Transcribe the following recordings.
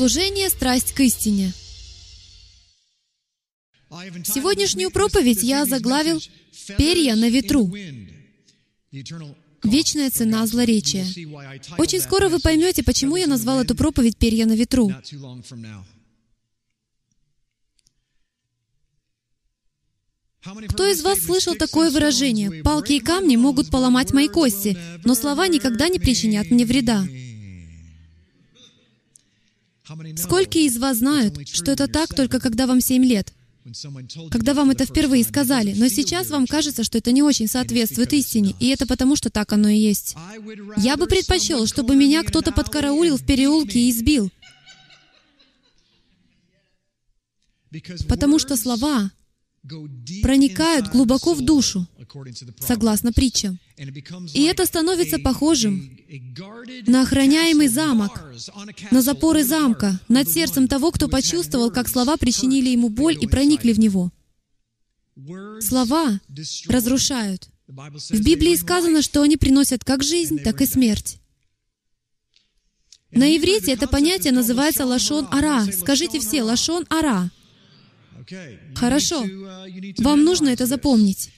Служение «Страсть к истине». Сегодняшнюю проповедь я заглавил «Перья на ветру. Вечная цена злоречия». Очень скоро вы поймете, почему я назвал эту проповедь «Перья на ветру». Кто из вас слышал такое выражение? «Палки и камни могут поломать мои кости, но слова никогда не причинят мне вреда». Сколько из вас знают, что это так только когда вам 7 лет? Когда вам это впервые сказали, но сейчас вам кажется, что это не очень соответствует истине, и это потому, что так оно и есть. Я бы предпочел, чтобы меня кто-то подкараулил в переулке и избил. Потому что слова проникают глубоко в душу, согласно притчам. И это становится похожим на охраняемый замок, на запоры замка, над сердцем того, кто почувствовал, как слова причинили ему боль и проникли в него. Слова разрушают. В Библии сказано, что они приносят как жизнь, так и смерть. На иврите это понятие называется лашон ара. Скажите все, лашон ара. Хорошо. Вам нужно это запомнить.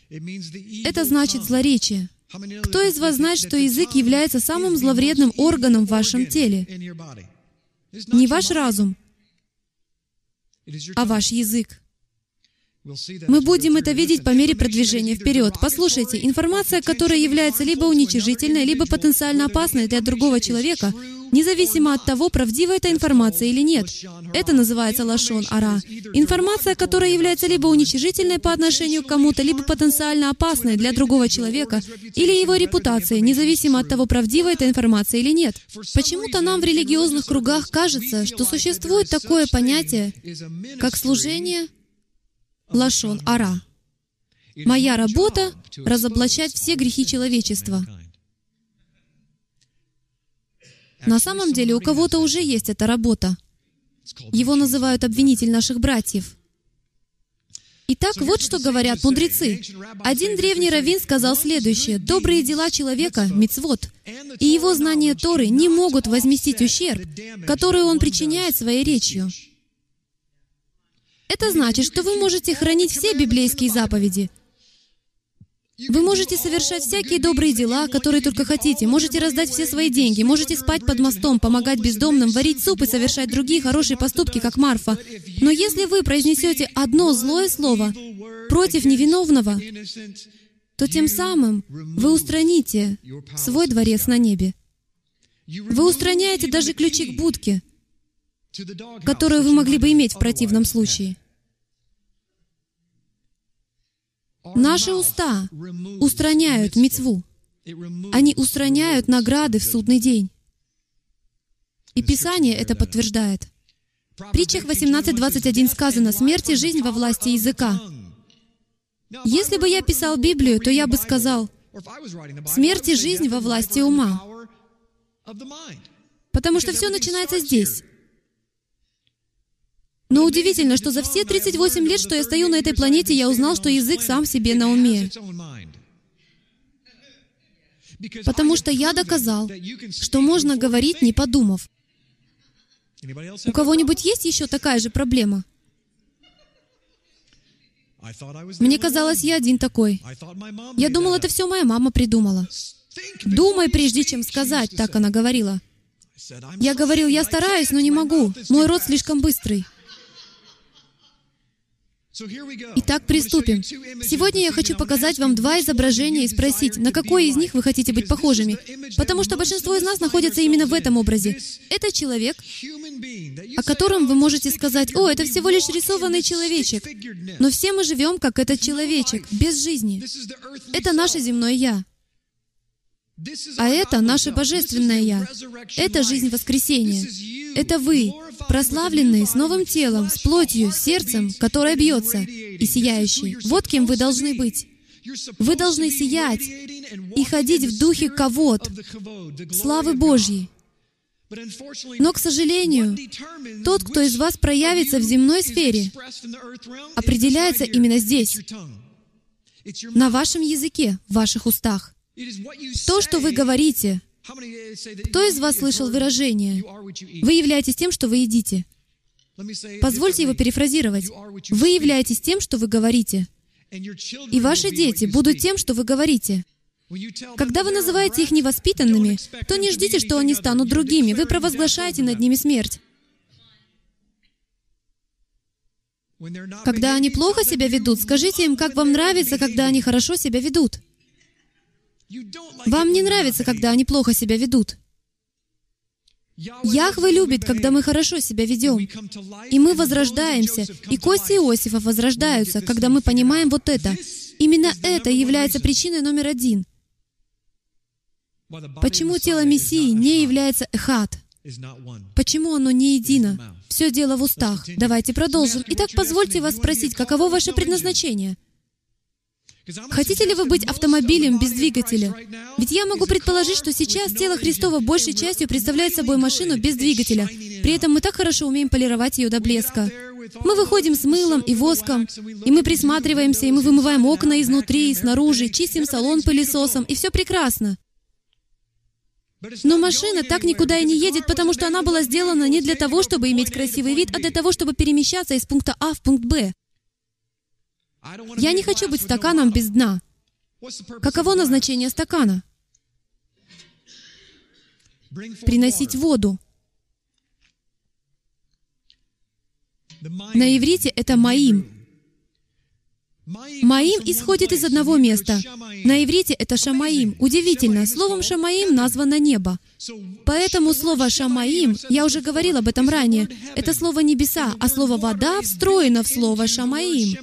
Это значит злоречие. Кто из вас знает, что язык является самым зловредным органом в вашем теле? Не ваш разум, а ваш язык. Мы будем это видеть по мере продвижения вперед. Послушайте, информация, которая является либо уничижительной, либо потенциально опасной для другого человека, независимо от того, правдива эта информация или нет. Это называется лашон ара. Информация, которая является либо уничижительной по отношению к кому-то, либо потенциально опасной для другого человека, или его репутации, независимо от того, правдива эта информация или нет. Почему-то нам в религиозных кругах кажется, что существует такое понятие, как служение лашон ара. Моя работа — разоблачать все грехи человечества. На самом деле у кого-то уже есть эта работа. Его называют обвинитель наших братьев. Итак, вот что говорят мудрецы. Один древний раввин сказал следующее. «Добрые дела человека, мицвод, и его знание Торы не могут возместить ущерб, который он причиняет своей речью». Это значит, что вы можете хранить все библейские заповеди — вы можете совершать всякие добрые дела, которые только хотите. Можете раздать все свои деньги. Можете спать под мостом, помогать бездомным, варить суп и совершать другие хорошие поступки, как Марфа. Но если вы произнесете одно злое слово против невиновного, то тем самым вы устраните свой дворец на небе. Вы устраняете даже ключи к будке, которую вы могли бы иметь в противном случае. Наши уста устраняют мецву. Они устраняют награды в судный день. И Писание это подтверждает. В притчах 18.21 сказано «Смерть и жизнь во власти языка». Если бы я писал Библию, то я бы сказал «Смерть и жизнь во власти ума». Потому что все начинается здесь. Но удивительно, что за все 38 лет, что я стою на этой планете, я узнал, что язык сам себе на уме. Потому что я доказал, что можно говорить, не подумав. У кого-нибудь есть еще такая же проблема? Мне казалось, я один такой. Я думал, это все моя мама придумала. Думай, прежде чем сказать, так она говорила. Я говорил, я стараюсь, но не могу. Мой рот слишком быстрый. Итак, приступим. Сегодня я хочу показать вам два изображения и спросить, на какое из них вы хотите быть похожими. Потому что большинство из нас находится именно в этом образе. Это человек, о котором вы можете сказать, «О, это всего лишь рисованный человечек». Но все мы живем, как этот человечек, без жизни. Это наше земное «Я». А это наше божественное Я. Это жизнь воскресения. Это вы, прославленные с новым телом, с плотью, сердцем, которое бьется, и сияющий. Вот кем вы должны быть. Вы должны сиять и ходить в духе ковод, славы Божьей. Но, к сожалению, тот, кто из вас проявится в земной сфере, определяется именно здесь, на вашем языке, в ваших устах. То, что вы говорите, Кто из вас слышал выражение «Вы являетесь тем, что вы едите»? Позвольте его перефразировать. Вы являетесь тем, что вы говорите. И ваши дети будут тем, что вы говорите. Когда вы называете их невоспитанными, то не ждите, что они станут другими. Вы провозглашаете над ними смерть. Когда они плохо себя ведут, скажите им, как вам нравится, когда они хорошо себя ведут. Вам не нравится, когда они плохо себя ведут. Яхве любит, когда мы хорошо себя ведем. И мы возрождаемся. И кости Иосифа возрождаются, когда мы понимаем вот это. Именно это является причиной номер один. Почему тело Мессии не является эхат? Почему оно не едино? Все дело в устах. Давайте продолжим. Итак, позвольте вас спросить, каково ваше предназначение? Хотите ли вы быть автомобилем без двигателя? Ведь я могу предположить, что сейчас тело Христова большей частью представляет собой машину без двигателя. При этом мы так хорошо умеем полировать ее до блеска. Мы выходим с мылом и воском, и мы присматриваемся, и мы вымываем окна изнутри и снаружи, чистим салон пылесосом, и все прекрасно. Но машина так никуда и не едет, потому что она была сделана не для того, чтобы иметь красивый вид, а для того, чтобы перемещаться из пункта А в пункт Б. Я не хочу быть стаканом без дна. Каково назначение стакана? Приносить воду. На иврите это «маим». «Маим» исходит из одного места. На иврите это «шамаим». Удивительно, словом «шамаим» названо небо. Поэтому слово «шамаим», я уже говорил об этом ранее, это слово «небеса», а слово «вода» встроено в слово «шамаим».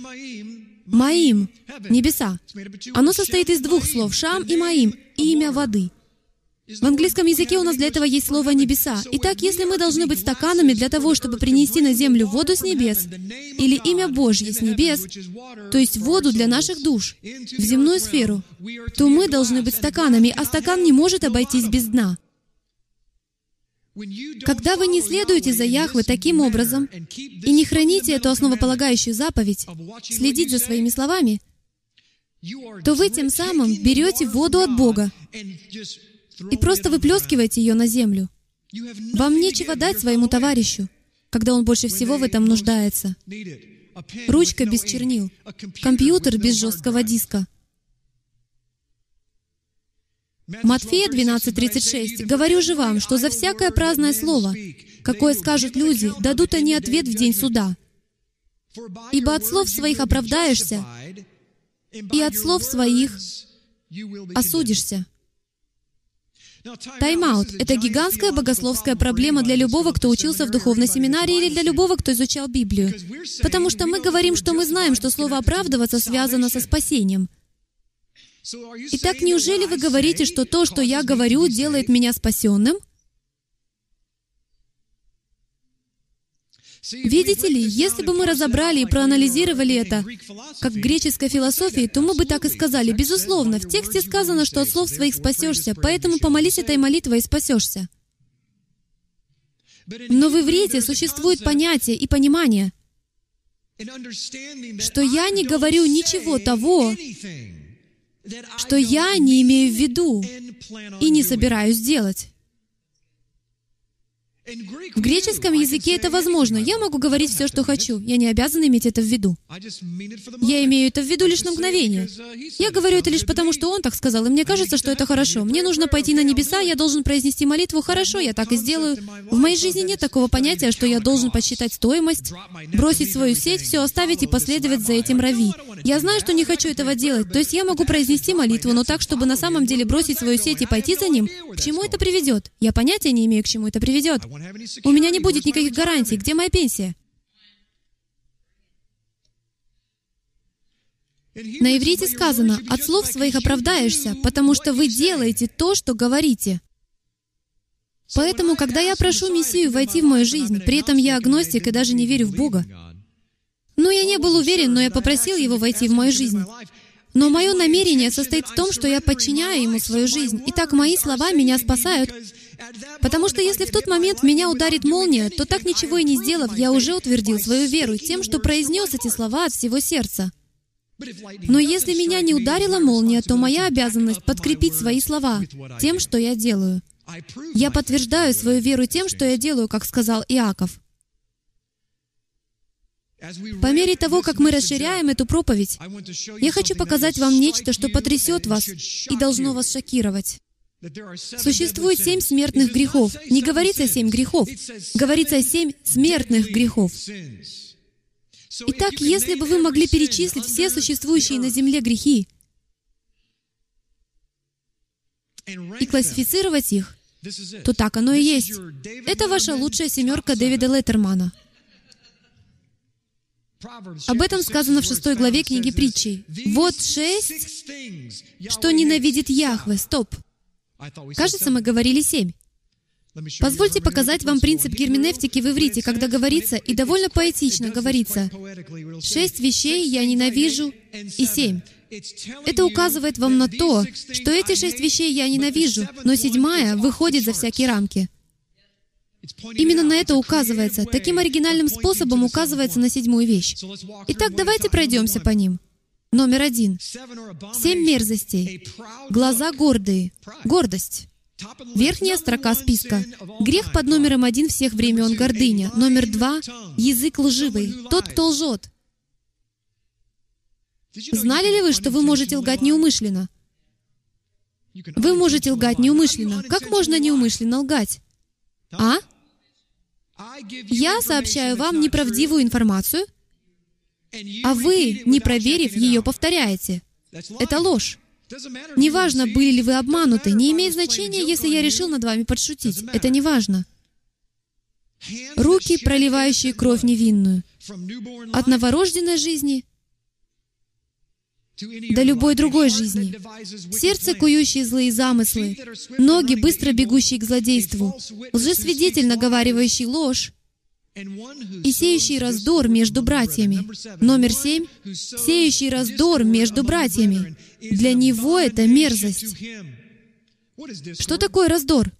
Маим, небеса. Оно состоит из двух слов, Шам и Маим, имя воды. В английском языке у нас для этого есть слово «небеса». Итак, если мы должны быть стаканами для того, чтобы принести на землю воду с небес, или имя Божье с небес, то есть воду для наших душ, в земную сферу, то мы должны быть стаканами, а стакан не может обойтись без дна. Когда вы не следуете за Яхве таким образом и не храните эту основополагающую заповедь, следить за своими словами, то вы тем самым берете воду от Бога и просто выплескиваете ее на землю. Вам нечего дать своему товарищу, когда он больше всего в этом нуждается. Ручка без чернил, компьютер без жесткого диска — Матфея 12.36. «Говорю же вам, что за всякое праздное слово, какое скажут люди, дадут они ответ в день суда. Ибо от слов своих оправдаешься, и от слов своих осудишься». Тайм-аут — это гигантская богословская проблема для любого, кто учился в духовной семинарии или для любого, кто изучал Библию. Потому что мы говорим, что мы знаем, что слово «оправдываться» связано со спасением — Итак, неужели вы говорите, что то, что я говорю, делает меня спасенным? Видите ли, если бы мы разобрали и проанализировали это, как в греческой философии, то мы бы так и сказали, безусловно, в тексте сказано, что от слов своих спасешься, поэтому помолись этой молитвой и спасешься. Но в иврите существует понятие и понимание, что я не говорю ничего того, что я не имею в виду и не собираюсь делать. В греческом языке это возможно. Я могу говорить все, что хочу. Я не обязан иметь это в виду. Я имею это в виду лишь на мгновение. Я говорю это лишь потому, что он так сказал, и мне кажется, что это хорошо. Мне нужно пойти на небеса, я должен произнести молитву. Хорошо, я так и сделаю. В моей жизни нет такого понятия, что я должен подсчитать стоимость, бросить свою сеть, все оставить и последовать за этим рави. Я знаю, что не хочу этого делать. То есть я могу произнести молитву, но так, чтобы на самом деле бросить свою сеть и пойти за ним, к чему это приведет? Я понятия не имею, к чему это приведет. У меня не будет никаких гарантий. Где моя пенсия? На иврите сказано, «От слов своих оправдаешься, потому что вы делаете то, что говорите». Поэтому, когда я прошу Мессию войти в мою жизнь, при этом я агностик и даже не верю в Бога, ну, я не был уверен, но я попросил Его войти в мою жизнь. Но мое намерение состоит в том, что я подчиняю Ему свою жизнь. Итак, мои слова меня спасают, Потому что если в тот момент меня ударит молния, то так ничего и не сделав, я уже утвердил свою веру тем, что произнес эти слова от всего сердца. Но если меня не ударила молния, то моя обязанность подкрепить свои слова тем, что я делаю. Я подтверждаю свою веру тем, что я делаю, как сказал Иаков. По мере того, как мы расширяем эту проповедь, я хочу показать вам нечто, что потрясет вас и должно вас шокировать. Существует семь смертных грехов. Не говорится семь грехов, говорится семь смертных грехов. Итак, если бы вы могли перечислить все существующие на земле грехи и классифицировать их, то так оно и есть. Это ваша лучшая семерка Дэвида Леттермана. Об этом сказано в шестой главе книги притчей. Вот шесть, что ненавидит Яхве. Стоп. Кажется, мы говорили семь. Позвольте показать вам принцип герменевтики в иврите, когда говорится, и довольно поэтично говорится, «Шесть вещей я ненавижу, и семь». Это указывает вам на то, что эти шесть вещей я ненавижу, но седьмая выходит за всякие рамки. Именно на это указывается. Таким оригинальным способом указывается на седьмую вещь. Итак, давайте пройдемся по ним. Номер один. Семь мерзостей. Глаза гордые. Гордость. Верхняя строка списка. Грех под номером один всех времен — гордыня. Номер два — язык лживый. Тот, кто лжет. Знали ли вы, что вы можете лгать неумышленно? Вы можете лгать неумышленно. Как можно неумышленно лгать? А? Я сообщаю вам неправдивую информацию, а вы, не проверив ее, повторяете. Это ложь. Неважно, были ли вы обмануты, не имеет значения, если я решил над вами подшутить. Это не важно. Руки, проливающие кровь невинную. От новорожденной жизни до любой другой жизни. Сердце, кующее злые замыслы, ноги, быстро бегущие к злодейству, лжесвидетель, наговаривающий ложь, и сеющий раздор между братьями. Номер семь — сеющий раздор между братьями. Для него это мерзость. Что такое раздор?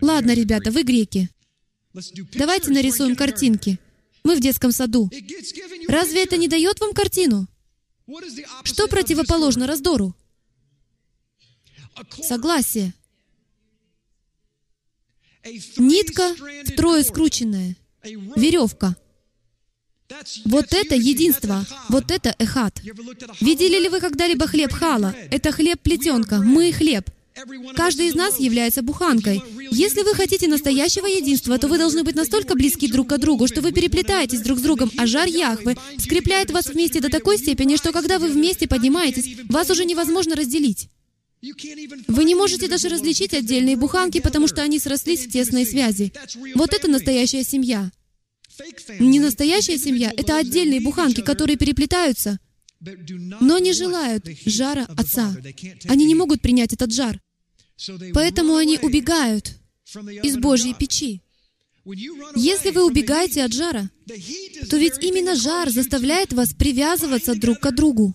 Ладно, ребята, вы греки. Давайте нарисуем картинки. Мы в детском саду. Разве это не дает вам картину? Что противоположно раздору? Согласие. Нитка втрое скрученная. Веревка. Вот это единство, вот это эхат. Видели ли вы когда-либо хлеб хала? Это хлеб плетенка, мы хлеб. Каждый из нас является буханкой. Если вы хотите настоящего единства, то вы должны быть настолько близки друг к другу, что вы переплетаетесь друг с другом, а жар Яхвы скрепляет вас вместе до такой степени, что когда вы вместе поднимаетесь, вас уже невозможно разделить. Вы не можете даже различить отдельные буханки, потому что они срослись в тесной связи. Вот это настоящая семья. Не настоящая семья — это отдельные буханки, которые переплетаются, но не желают жара Отца. Они не могут принять этот жар. Поэтому они убегают из Божьей печи. Если вы убегаете от жара, то ведь именно жар заставляет вас привязываться друг к другу.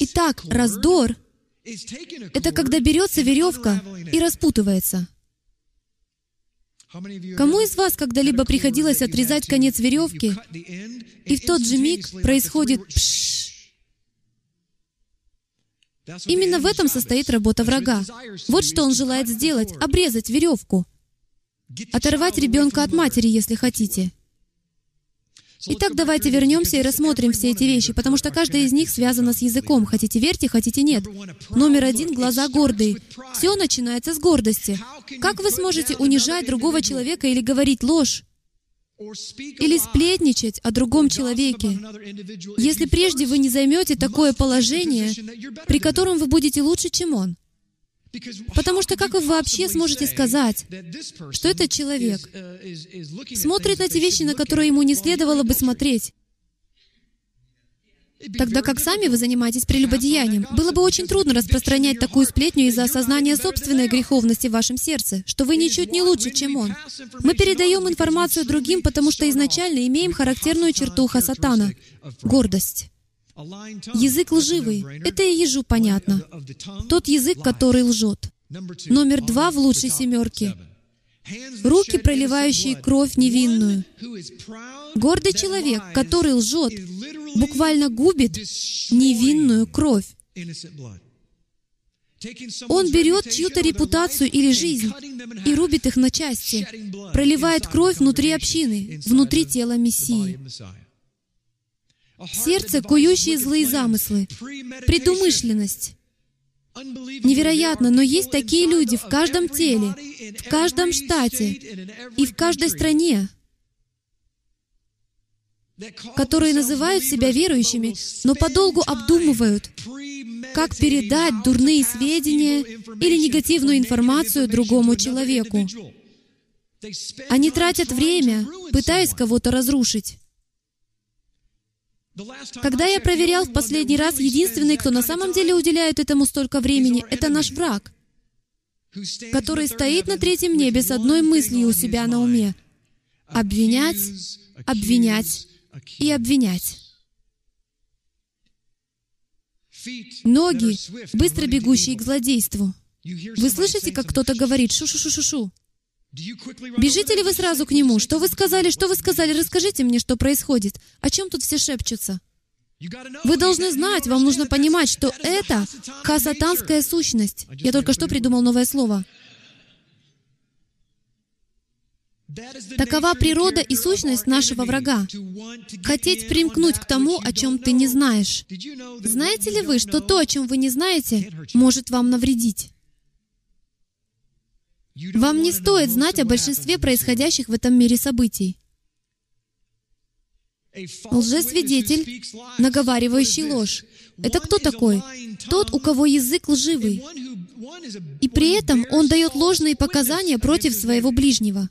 Итак, раздор — это когда берется веревка и распутывается. Кому из вас когда-либо приходилось отрезать конец веревки, и в тот же миг происходит пш? Именно в этом состоит работа врага. Вот что он желает сделать — обрезать веревку. Оторвать ребенка от матери, если хотите. Итак, давайте вернемся и рассмотрим все эти вещи, потому что каждая из них связана с языком. Хотите верьте, хотите нет. Номер один — глаза гордые. Все начинается с гордости. Как вы сможете унижать другого человека или говорить ложь? Или сплетничать о другом человеке, если прежде вы не займете такое положение, при котором вы будете лучше, чем он. Потому что как вы вообще сможете сказать, что этот человек смотрит на те вещи, на которые ему не следовало бы смотреть? Тогда как сами вы занимаетесь прелюбодеянием, было бы очень трудно распространять такую сплетню из-за осознания собственной греховности в вашем сердце, что вы ничуть не лучше, чем он. Мы передаем информацию другим, потому что изначально имеем характерную черту Хасатана — гордость. Язык лживый — это и ежу понятно. Тот язык, который лжет. Номер два в лучшей семерке руки, проливающие кровь невинную. Гордый человек, который лжет, буквально губит невинную кровь. Он берет чью-то репутацию или жизнь и рубит их на части, проливает кровь внутри общины, внутри тела Мессии. Сердце, кующие злые замыслы, предумышленность. Невероятно, но есть такие люди в каждом теле, в каждом штате и в каждой стране, которые называют себя верующими, но подолгу обдумывают, как передать дурные сведения или негативную информацию другому человеку. Они тратят время, пытаясь кого-то разрушить. Когда я проверял в последний раз, единственный, кто на самом деле уделяет этому столько времени, это наш враг, который стоит на третьем небе с одной мыслью у себя на уме — обвинять, обвинять и обвинять. Ноги, быстро бегущие к злодейству. Вы слышите, как кто-то говорит «шу-шу-шу-шу-шу»? Бежите ли вы сразу к нему? Что вы сказали? Что вы сказали? Расскажите мне, что происходит. О чем тут все шепчутся? Вы должны знать, вам нужно понимать, что это хасатанская сущность. Я только что придумал новое слово. Такова природа и сущность нашего врага. Хотеть примкнуть к тому, о чем ты не знаешь. Знаете ли вы, что то, о чем вы не знаете, может вам навредить? Вам не стоит знать о большинстве происходящих в этом мире событий. Лжесвидетель, наговаривающий ложь. Это кто такой? Тот, у кого язык лживый. И при этом он дает ложные показания против своего ближнего.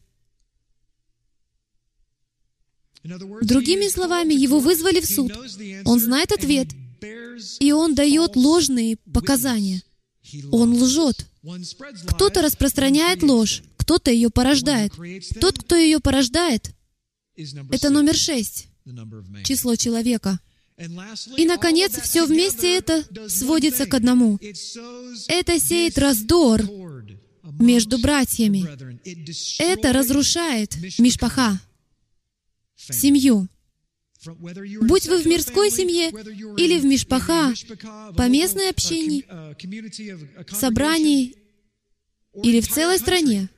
Другими словами, его вызвали в суд. Он знает ответ, и он дает ложные показания. Он лжет. Кто-то распространяет ложь, кто-то ее порождает. Тот, кто ее порождает, это номер шесть, число человека. И, наконец, все вместе это сводится к одному. Это сеет раздор между братьями. Это разрушает мишпаха, семью. Будь вы в мирской семье или в Мишпаха, по местной общине, собрании или в целой стране,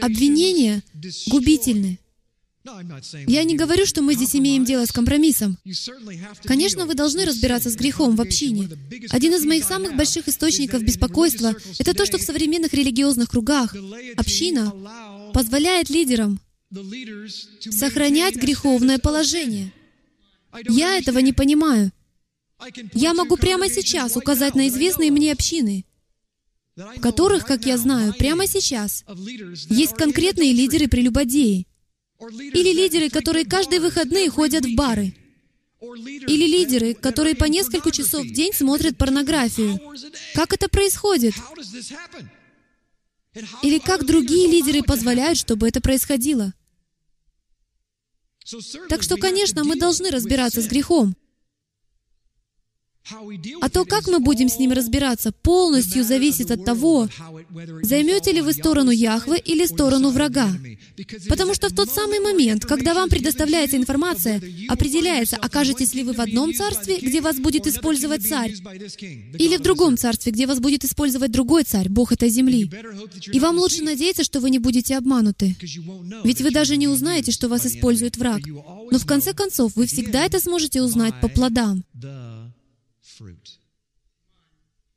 обвинения губительны. Я не говорю, что мы здесь имеем дело с компромиссом. Конечно, вы должны разбираться с грехом в общине. Один из моих самых больших источников беспокойства — это то, что в современных религиозных кругах община позволяет лидерам сохранять греховное положение. Я этого не понимаю. Я могу прямо сейчас указать на известные мне общины, в которых, как я знаю, прямо сейчас есть конкретные лидеры-прелюбодеи, или лидеры, которые каждые выходные ходят в бары, или лидеры, которые по несколько часов в день смотрят порнографию. Как это происходит? Или как другие лидеры позволяют, чтобы это происходило? Так что, конечно, мы должны разбираться с грехом. А то, как мы будем с ним разбираться, полностью зависит от того, займете ли вы сторону Яхвы или сторону врага. Потому что в тот самый момент, когда вам предоставляется информация, определяется, окажетесь ли вы в одном царстве, где вас будет использовать царь, или в другом царстве, где вас будет использовать другой царь, Бог этой земли. И вам лучше надеяться, что вы не будете обмануты. Ведь вы даже не узнаете, что вас использует враг. Но в конце концов, вы всегда это сможете узнать по плодам.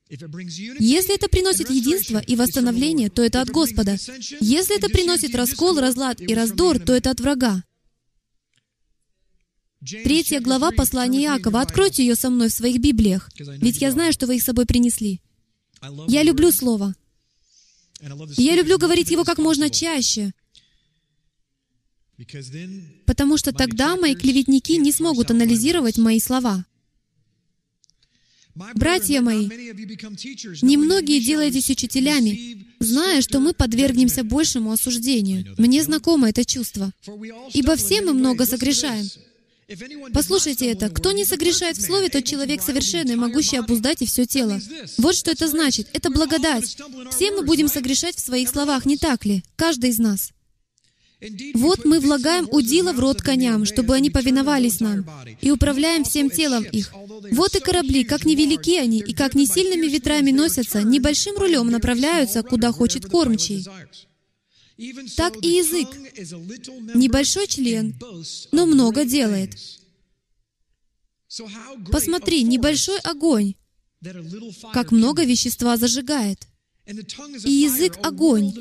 Если это приносит единство и восстановление, то это от Господа. Если это приносит раскол, разлад и раздор, то это от врага. Третья глава послания Иакова. Откройте ее со мной в своих Библиях, ведь я знаю, что вы их с собой принесли. Я люблю Слово. И я люблю говорить его как можно чаще, потому что тогда мои клеветники не смогут анализировать мои слова. Братья мои, немногие делаетесь учителями, зная, что мы подвергнемся большему осуждению. Мне знакомо это чувство. Ибо все мы много согрешаем. Послушайте это. Кто не согрешает в Слове, тот человек совершенный, могущий обуздать и все тело. Вот что это значит. Это благодать. Все мы будем согрешать в своих словах, не так ли? Каждый из нас. Вот мы влагаем удила в рот коням, чтобы они повиновались нам, и управляем всем телом их. Вот и корабли, как невелики они, и как не сильными ветрами носятся, небольшим рулем направляются, куда хочет кормчий. Так и язык. Небольшой член, но много делает. Посмотри, небольшой огонь, как много вещества зажигает. И язык — огонь,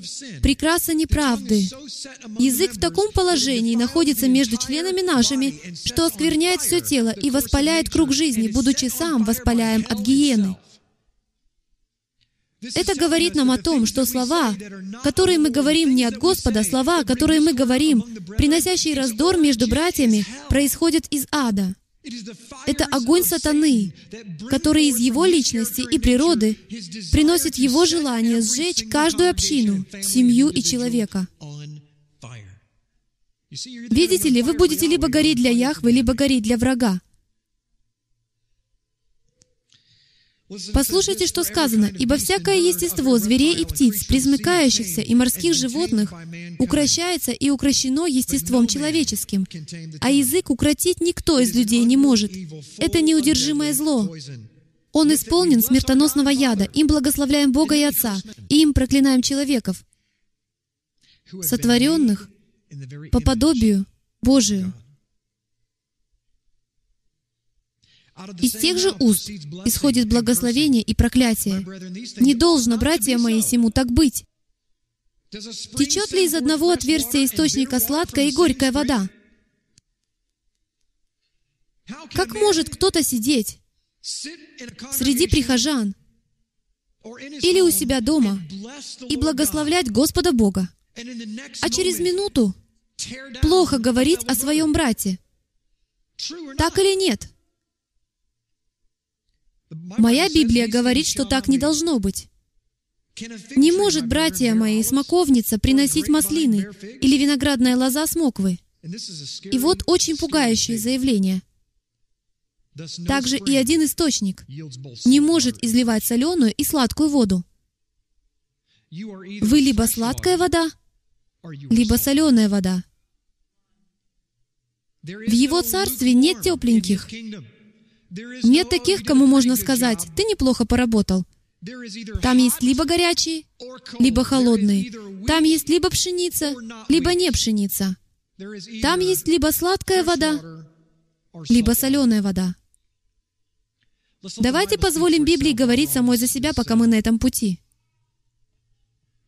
прекраса неправды. Язык в таком положении находится между членами нашими, что оскверняет все тело и воспаляет круг жизни, будучи сам воспаляем от гиены. Это говорит нам о том, что слова, которые мы говорим не от Господа, слова, которые мы говорим, приносящие раздор между братьями, происходят из ада. Это огонь сатаны, который из его личности и природы приносит его желание сжечь каждую общину, семью и человека. Видите ли, вы будете либо гореть для Яхвы, либо гореть для врага. Послушайте, что сказано. «Ибо всякое естество зверей и птиц, призмыкающихся и морских животных, укращается и укращено естеством человеческим, а язык укротить никто из людей не может. Это неудержимое зло. Он исполнен смертоносного яда. Им благословляем Бога и Отца, и им проклинаем человеков, сотворенных по подобию Божию. Из тех же уст исходит благословение и проклятие. Не должно, братья мои, сему так быть. Течет ли из одного отверстия источника сладкая и горькая вода? Как может кто-то сидеть среди прихожан или у себя дома и благословлять Господа Бога, а через минуту плохо говорить о своем брате? Так или нет? Моя Библия говорит, что так не должно быть. Не может, братья мои, смоковница приносить маслины или виноградная лоза смоквы. И вот очень пугающее заявление. Также и один источник не может изливать соленую и сладкую воду. Вы либо сладкая вода, либо соленая вода. В Его Царстве нет тепленьких, нет таких, кому можно сказать, ты неплохо поработал. Там есть либо горячие, либо холодные. Там есть либо пшеница, либо не пшеница. Там есть либо сладкая вода, либо соленая вода. Давайте позволим Библии говорить самой за себя, пока мы на этом пути.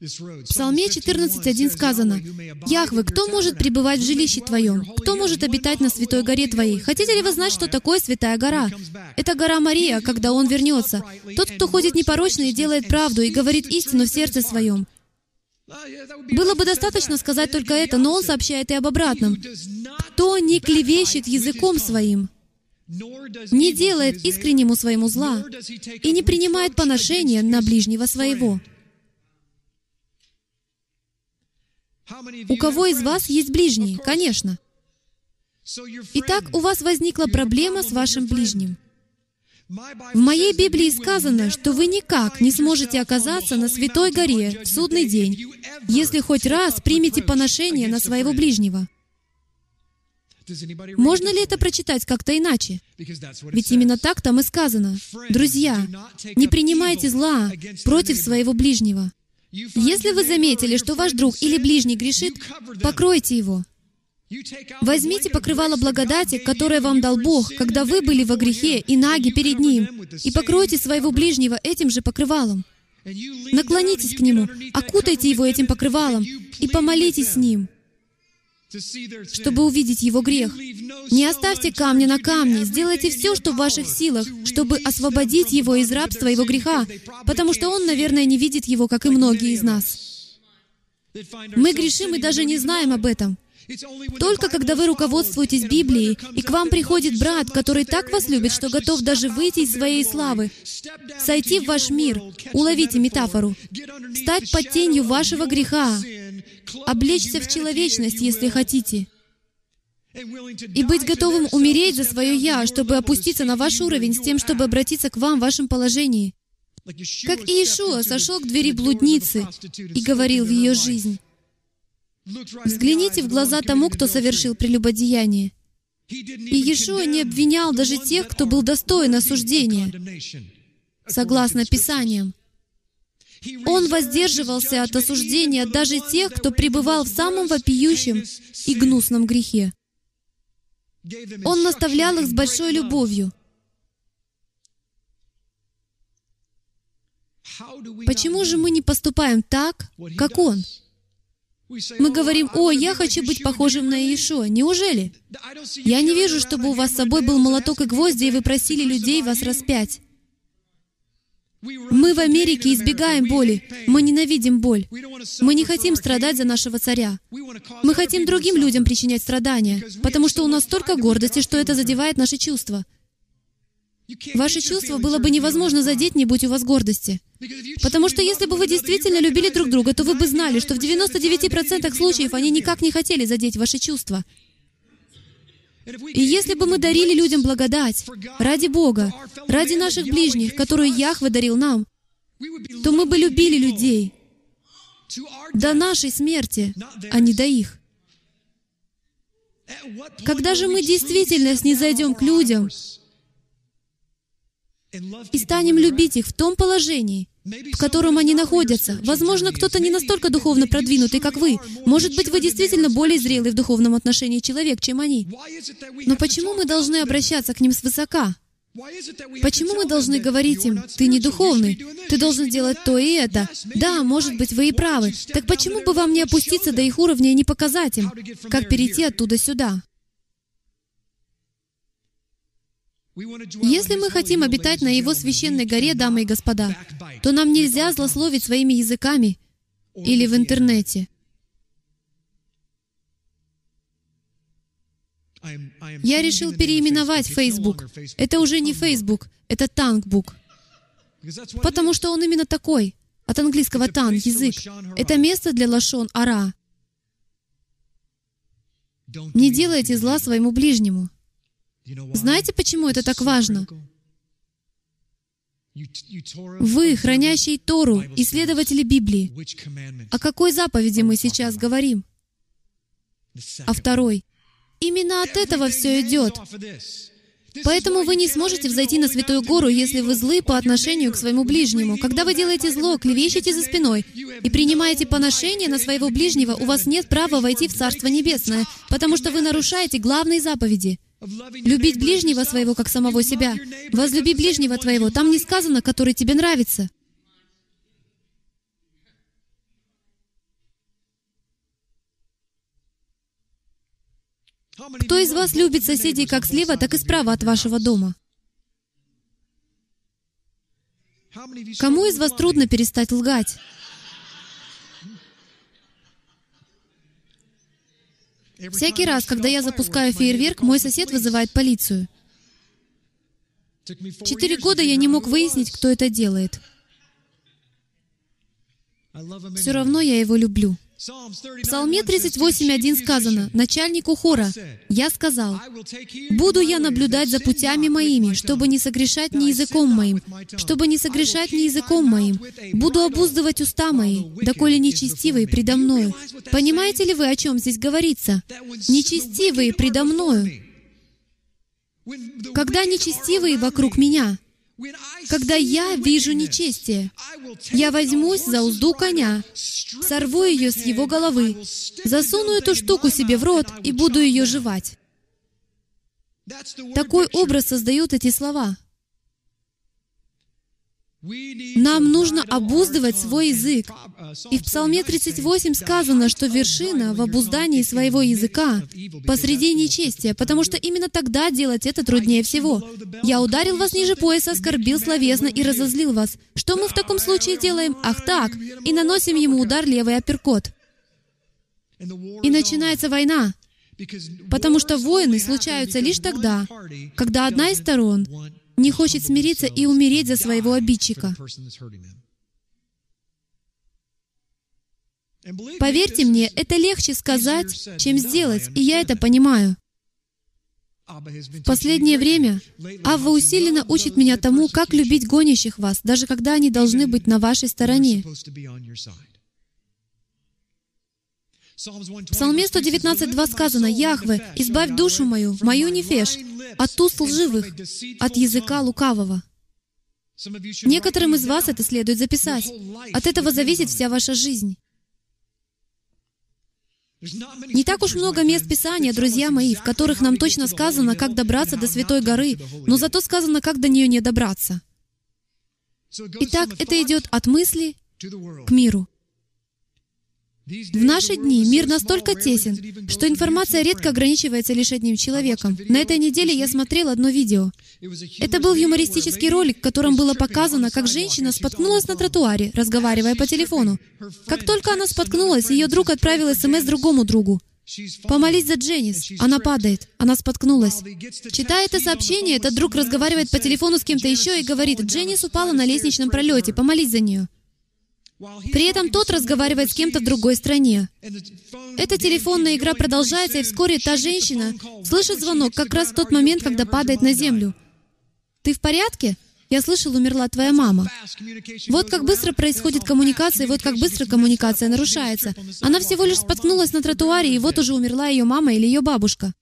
В Псалме 14.1 сказано, «Яхве, кто может пребывать в жилище Твоем? Кто может обитать на святой горе Твоей? Хотите ли вы знать, что такое святая гора? Это гора Мария, когда Он вернется. Тот, кто ходит непорочно и делает правду, и говорит истину в сердце своем. Было бы достаточно сказать только это, но Он сообщает и об обратном. Кто не клевещет языком своим, не делает искреннему своему зла и не принимает поношения на ближнего своего. У кого из вас есть ближний? Конечно. Итак, у вас возникла проблема с вашим ближним. В моей Библии сказано, что вы никак не сможете оказаться на Святой горе в судный день, если хоть раз примете поношение на своего ближнего. Можно ли это прочитать как-то иначе? Ведь именно так там и сказано. Друзья, не принимайте зла против своего ближнего. Если вы заметили, что ваш друг или ближний грешит, покройте его. Возьмите покрывало благодати, которое вам дал Бог, когда вы были во грехе и наги перед Ним, и покройте своего ближнего этим же покрывалом. Наклонитесь к Нему, окутайте его этим покрывалом и помолитесь с Ним чтобы увидеть его грех. Не оставьте камня на камне, сделайте все, что в ваших силах, чтобы освободить его из рабства его греха, потому что он, наверное, не видит его, как и многие из нас. Мы грешим и даже не знаем об этом. Только когда вы руководствуетесь Библией, и к вам приходит брат, который так вас любит, что готов даже выйти из своей славы, сойти в ваш мир, уловите метафору, стать под тенью вашего греха, облечься в человечность, если хотите, и быть готовым умереть за свое «я», чтобы опуститься на ваш уровень с тем, чтобы обратиться к вам в вашем положении. Как Иешуа сошел к двери блудницы и говорил в ее жизнь. Взгляните в глаза тому, кто совершил прелюбодеяние. И Иешуа не обвинял даже тех, кто был достоин осуждения, согласно Писаниям. Он воздерживался от осуждения даже тех, кто пребывал в самом вопиющем и гнусном грехе. Он наставлял их с большой любовью. Почему же мы не поступаем так, как Он? Мы говорим, «О, я хочу быть похожим на Иешуа». Неужели? Я не вижу, чтобы у вас с собой был молоток и гвозди, и вы просили людей вас распять. Мы в Америке избегаем боли. Мы ненавидим боль. Мы не хотим страдать за нашего царя. Мы хотим другим людям причинять страдания, потому что у нас столько гордости, что это задевает наши чувства. Ваши чувства было бы невозможно задеть, не будь у вас гордости. Потому что если бы вы действительно любили друг друга, то вы бы знали, что в 99% случаев они никак не хотели задеть ваши чувства. И если бы мы дарили людям благодать ради Бога, ради наших ближних, которую Яхве дарил нам, то мы бы любили людей до нашей смерти, а не до их. Когда же мы действительно снизойдем к людям и станем любить их в том положении, в котором они находятся. Возможно, кто-то не настолько духовно продвинутый, как вы. Может быть, вы действительно более зрелый в духовном отношении человек, чем они. Но почему мы должны обращаться к ним свысока? Почему мы должны говорить им, ты не духовный, ты должен делать то и это? Да, может быть, вы и правы. Так почему бы вам не опуститься до их уровня и не показать им, как перейти оттуда сюда? Если мы хотим обитать на Его священной горе, дамы и господа, то нам нельзя злословить своими языками или в интернете. Я решил переименовать Facebook. Это уже не Facebook, это Tankbook. Потому что он именно такой. От английского тан, язык. Это место для лашон ара. Не делайте зла своему ближнему. Знаете, почему это так важно? Вы, хранящие Тору, исследователи Библии, о какой заповеди мы сейчас говорим? О второй. Именно от этого все идет. Поэтому вы не сможете взойти на Святую Гору, если вы злы по отношению к своему ближнему. Когда вы делаете зло, клевещете за спиной и принимаете поношение на своего ближнего, у вас нет права войти в Царство Небесное, потому что вы нарушаете главные заповеди — Любить ближнего своего, как самого себя. Возлюби ближнего твоего. Там не сказано, который тебе нравится. Кто из вас любит соседей как слева, так и справа от вашего дома? Кому из вас трудно перестать лгать? Всякий раз, когда я запускаю фейерверк, мой сосед вызывает полицию. Четыре года я не мог выяснить, кто это делает. Все равно я его люблю. В Псалме 38.1 сказано, начальнику хора, «Я сказал, буду я наблюдать за путями моими, чтобы не согрешать ни языком моим, чтобы не согрешать ни языком моим, буду обуздывать уста мои, доколе нечестивые предо мною». Понимаете ли вы, о чем здесь говорится? Нечестивые предо мною. Когда нечестивые вокруг меня — когда я вижу нечестие, я возьмусь за узду коня, сорву ее с его головы, засуну эту штуку себе в рот и буду ее жевать. Такой образ создают эти слова — нам нужно обуздывать свой язык. И в Псалме 38 сказано, что вершина в обуздании своего языка посреди нечестия, потому что именно тогда делать это труднее всего. «Я ударил вас ниже пояса, оскорбил словесно и разозлил вас». Что мы в таком случае делаем? Ах так! И наносим ему удар левый апперкот. И начинается война, потому что войны случаются лишь тогда, когда одна из сторон не хочет смириться и умереть за своего обидчика. Поверьте мне, это легче сказать, чем сделать, и я это понимаю. В последнее время Авва усиленно учит меня тому, как любить гонящих вас, даже когда они должны быть на вашей стороне. В Псалме 119.2 сказано, «Яхве, избавь душу мою, мою нефеш, от уст лживых, от языка лукавого». Некоторым из вас это следует записать. От этого зависит вся ваша жизнь. Не так уж много мест Писания, друзья мои, в которых нам точно сказано, как добраться до Святой горы, но зато сказано, как до нее не добраться. Итак, это идет от мысли к миру. В наши дни мир настолько тесен, что информация редко ограничивается лишь одним человеком. На этой неделе я смотрел одно видео. Это был юмористический ролик, в котором было показано, как женщина споткнулась на тротуаре, разговаривая по телефону. Как только она споткнулась, ее друг отправил СМС другому другу. «Помолись за Дженнис. Она падает. Она споткнулась». Читая это сообщение, этот друг разговаривает по телефону с кем-то еще и говорит, «Дженнис упала на лестничном пролете. Помолись за нее». При этом тот разговаривает с кем-то в другой стране. Эта телефонная игра продолжается, и вскоре та женщина слышит звонок как раз в тот момент, когда падает на землю. «Ты в порядке?» Я слышал, умерла твоя мама. Вот как быстро происходит коммуникация, и вот как быстро коммуникация нарушается. Она всего лишь споткнулась на тротуаре, и вот уже умерла ее мама или ее бабушка.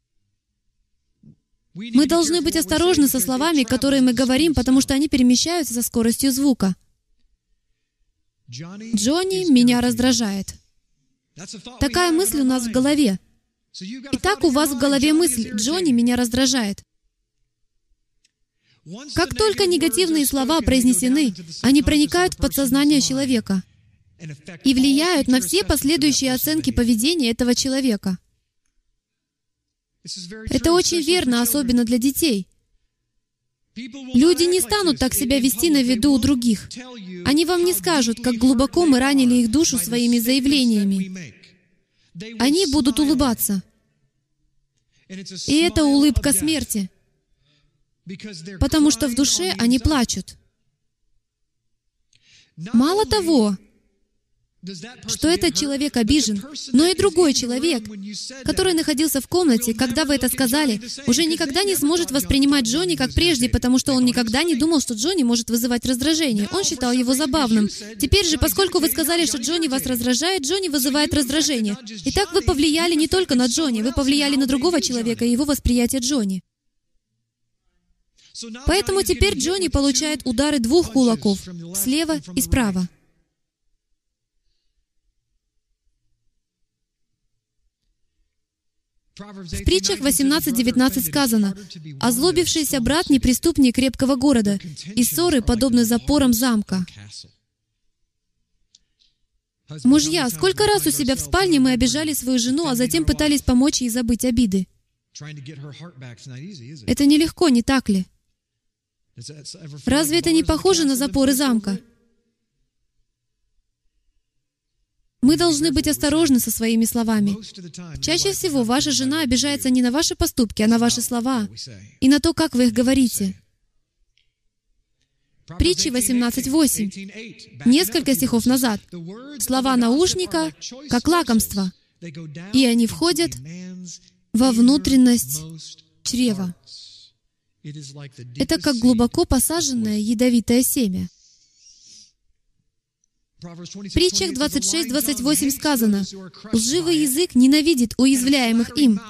Мы должны быть осторожны со словами, которые мы говорим, потому что они перемещаются со скоростью звука. Джонни меня раздражает. Такая мысль у нас в голове. Итак, у вас в голове мысль «Джонни меня раздражает». Как только негативные слова произнесены, они проникают в подсознание человека и влияют на все последующие оценки поведения этого человека. Это очень верно, особенно для детей. Люди не станут так себя вести на виду у других. Они вам не скажут, как глубоко мы ранили их душу своими заявлениями. Они будут улыбаться. И это улыбка смерти, потому что в душе они плачут. Мало того, что этот человек обижен, но и другой человек, который находился в комнате, когда вы это сказали, уже никогда не сможет воспринимать Джонни как прежде, потому что он никогда не думал, что Джонни может вызывать раздражение. Он считал его забавным. Теперь же, поскольку вы сказали, что Джонни вас раздражает, Джонни вызывает раздражение. Итак, вы повлияли не только на Джонни, вы повлияли на другого человека и его восприятие Джонни. Поэтому теперь Джонни получает удары двух кулаков, слева и справа. В притчах 18.19 сказано, «Озлобившийся брат — не преступник крепкого города, и ссоры подобны запорам замка». Мужья, сколько раз у себя в спальне мы обижали свою жену, а затем пытались помочь ей забыть обиды? Это нелегко, не так ли? Разве это не похоже на запоры замка? Мы должны быть осторожны со своими словами. Чаще всего ваша жена обижается не на ваши поступки, а на ваши слова и на то, как вы их говорите. Притчи 18.8. Несколько стихов назад. Слова наушника как лакомство, и они входят во внутренность чрева. Это как глубоко посаженное ядовитое семя. В притчах 26-28 сказано, «Лживый язык ненавидит уязвляемых им,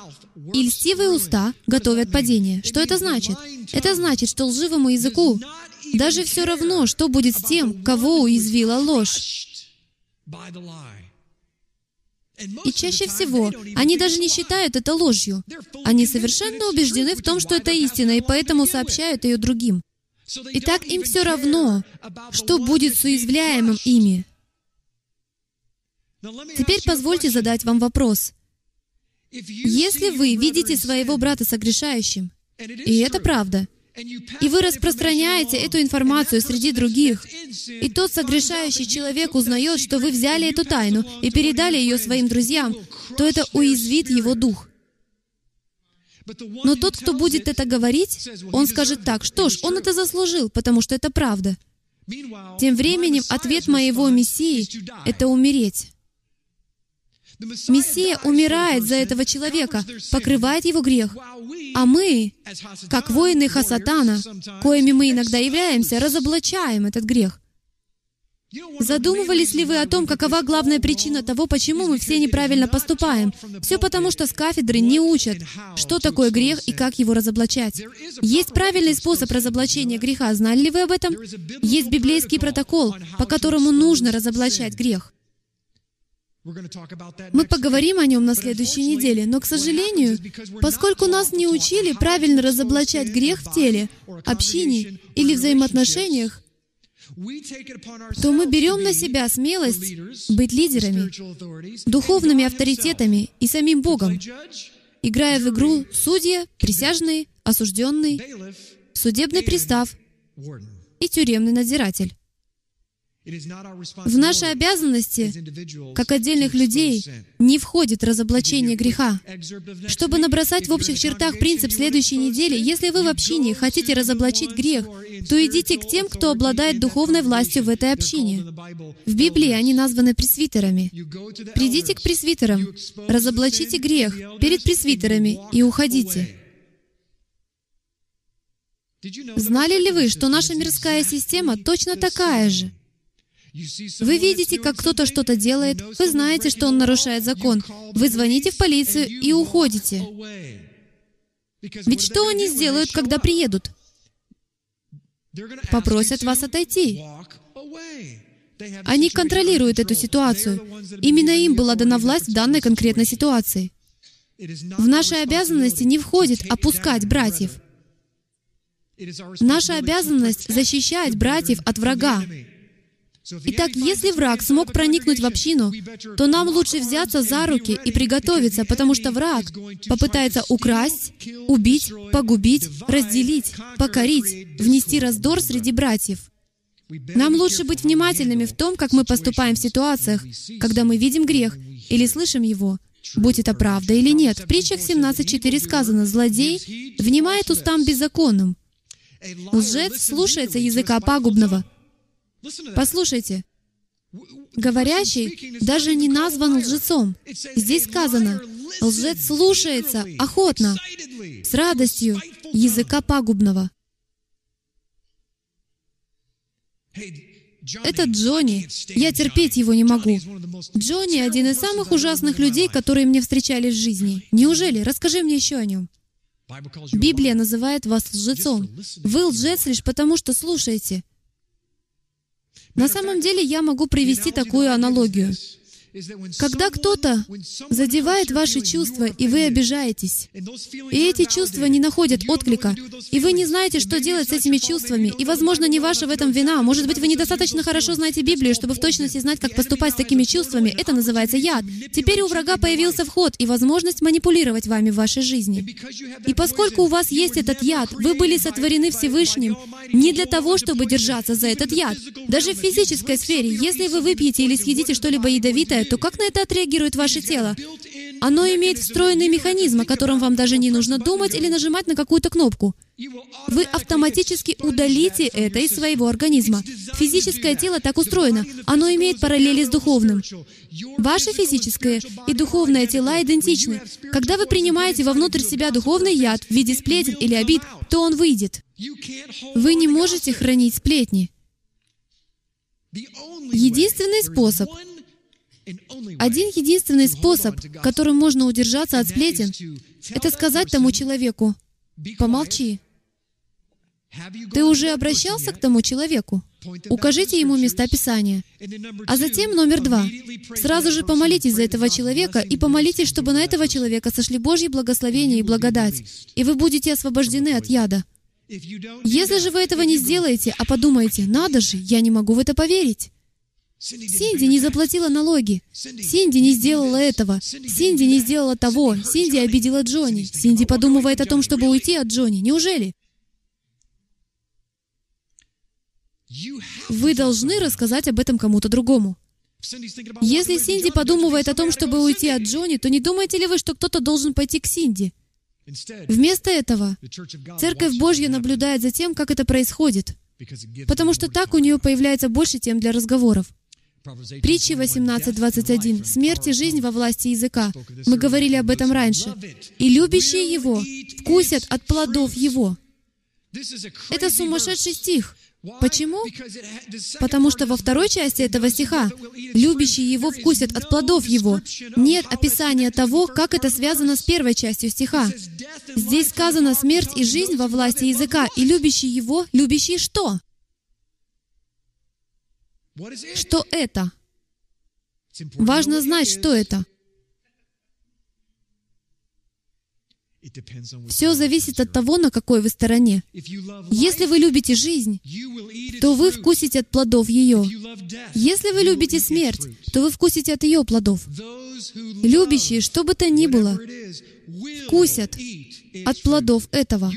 и льстивые уста готовят падение». Что это значит? Это значит, что лживому языку даже все равно, что будет с тем, кого уязвила ложь. И чаще всего они даже не считают это ложью. Они совершенно убеждены в том, что это истина, и поэтому сообщают ее другим. Итак, им все равно, что будет с уязвляемым ими. Теперь позвольте задать вам вопрос. Если вы видите своего брата согрешающим, и это правда, и вы распространяете эту информацию среди других, и тот согрешающий человек узнает, что вы взяли эту тайну и передали ее своим друзьям, то это уязвит его дух. Но тот, кто будет это говорить, он скажет так, что ж, он это заслужил, потому что это правда. Тем временем ответ моего Мессии — это умереть. Мессия умирает за этого человека, покрывает его грех. А мы, как воины Хасатана, коими мы иногда являемся, разоблачаем этот грех. Задумывались ли вы о том, какова главная причина того, почему мы все неправильно поступаем? Все потому, что с кафедры не учат, что такое грех и как его разоблачать. Есть правильный способ разоблачения греха. Знали ли вы об этом? Есть библейский протокол, по которому нужно разоблачать грех. Мы поговорим о нем на следующей неделе, но, к сожалению, поскольку нас не учили правильно разоблачать грех в теле, общине или взаимоотношениях, то мы берем на себя смелость быть лидерами, духовными авторитетами и самим Богом, играя в игру судья, присяжный, осужденный, судебный пристав и тюремный надзиратель. В наши обязанности, как отдельных людей, не входит разоблачение греха. Чтобы набросать в общих чертах принцип следующей недели, если вы в общине хотите разоблачить грех, то идите к тем, кто обладает духовной властью в этой общине. В Библии они названы пресвитерами. Придите к пресвитерам, разоблачите грех перед пресвитерами и уходите. Знали ли вы, что наша мирская система точно такая же? Вы видите, как кто-то что-то делает, вы знаете, что он нарушает закон. Вы звоните в полицию и уходите. Ведь что они сделают, когда приедут? Попросят вас отойти. Они контролируют эту ситуацию. Именно им была дана власть в данной конкретной ситуации. В наши обязанности не входит опускать братьев. Наша обязанность — защищать братьев от врага. Итак, если враг смог проникнуть в общину, то нам лучше взяться за руки и приготовиться, потому что враг попытается украсть, убить, погубить, разделить, покорить, внести раздор среди братьев. Нам лучше быть внимательными в том, как мы поступаем в ситуациях, когда мы видим грех или слышим его, будь это правда или нет. В притчах 17.4 сказано, «Злодей внимает устам беззаконным, лжец слушается языка пагубного». Послушайте, говорящий даже не назван лжецом. Здесь сказано, лжец слушается охотно, с радостью языка пагубного. Это Джонни. Я терпеть его не могу. Джонни — один из самых ужасных людей, которые мне встречались в жизни. Неужели? Расскажи мне еще о нем. Библия называет вас лжецом. Вы лжец лишь потому, что слушаете. На самом деле я могу привести такую аналогию. Когда кто-то задевает ваши чувства, и вы обижаетесь, и эти чувства не находят отклика, и вы не знаете, что делать с этими чувствами, и, возможно, не ваша в этом вина, может быть, вы недостаточно хорошо знаете Библию, чтобы в точности знать, как поступать с такими чувствами, это называется яд. Теперь у врага появился вход и возможность манипулировать вами в вашей жизни. И поскольку у вас есть этот яд, вы были сотворены Всевышним не для того, чтобы держаться за этот яд. Даже в физической сфере, если вы выпьете или съедите что-либо ядовитое, то как на это отреагирует ваше тело? Оно имеет встроенный механизм, о котором вам даже не нужно думать или нажимать на какую-то кнопку. Вы автоматически удалите это из своего организма. Физическое тело так устроено. Оно имеет параллели с духовным. Ваше физическое и духовное тела идентичны. Когда вы принимаете вовнутрь себя духовный яд в виде сплетен или обид, то он выйдет. Вы не можете хранить сплетни. Единственный способ один единственный способ, которым можно удержаться от сплетен, это сказать тому человеку, «Помолчи». Ты уже обращался к тому человеку? Укажите ему места Писания. А затем номер два. Сразу же помолитесь за этого человека и помолитесь, чтобы на этого человека сошли Божьи благословения и благодать, и вы будете освобождены от яда. Если же вы этого не сделаете, а подумаете, «Надо же, я не могу в это поверить», Синди не заплатила налоги. Синди не сделала этого. Синди не сделала того. Синди обидела Джонни. Синди подумывает о том, чтобы уйти от Джонни. Неужели? Вы должны рассказать об этом кому-то другому. Если Синди подумывает о том, чтобы уйти от Джонни, то не думаете ли вы, что кто-то должен пойти к Синди? Вместо этого Церковь Божья наблюдает за тем, как это происходит, потому что так у нее появляется больше тем для разговоров. Притчи 18.21. Смерть и жизнь во власти языка. Мы говорили об этом раньше. И любящие его вкусят от плодов его. Это сумасшедший стих. Почему? Потому что во второй части этого стиха «любящие его вкусят от плодов его» нет описания того, как это связано с первой частью стиха. Здесь сказано «смерть и жизнь во власти языка», и любящие его, любящие что? Что это? Важно знать, что это. Все зависит от того, на какой вы стороне. Если вы любите жизнь, то вы вкусите от плодов ее. Если вы любите смерть, то вы вкусите от ее плодов. Любящие, что бы то ни было, вкусят от плодов этого.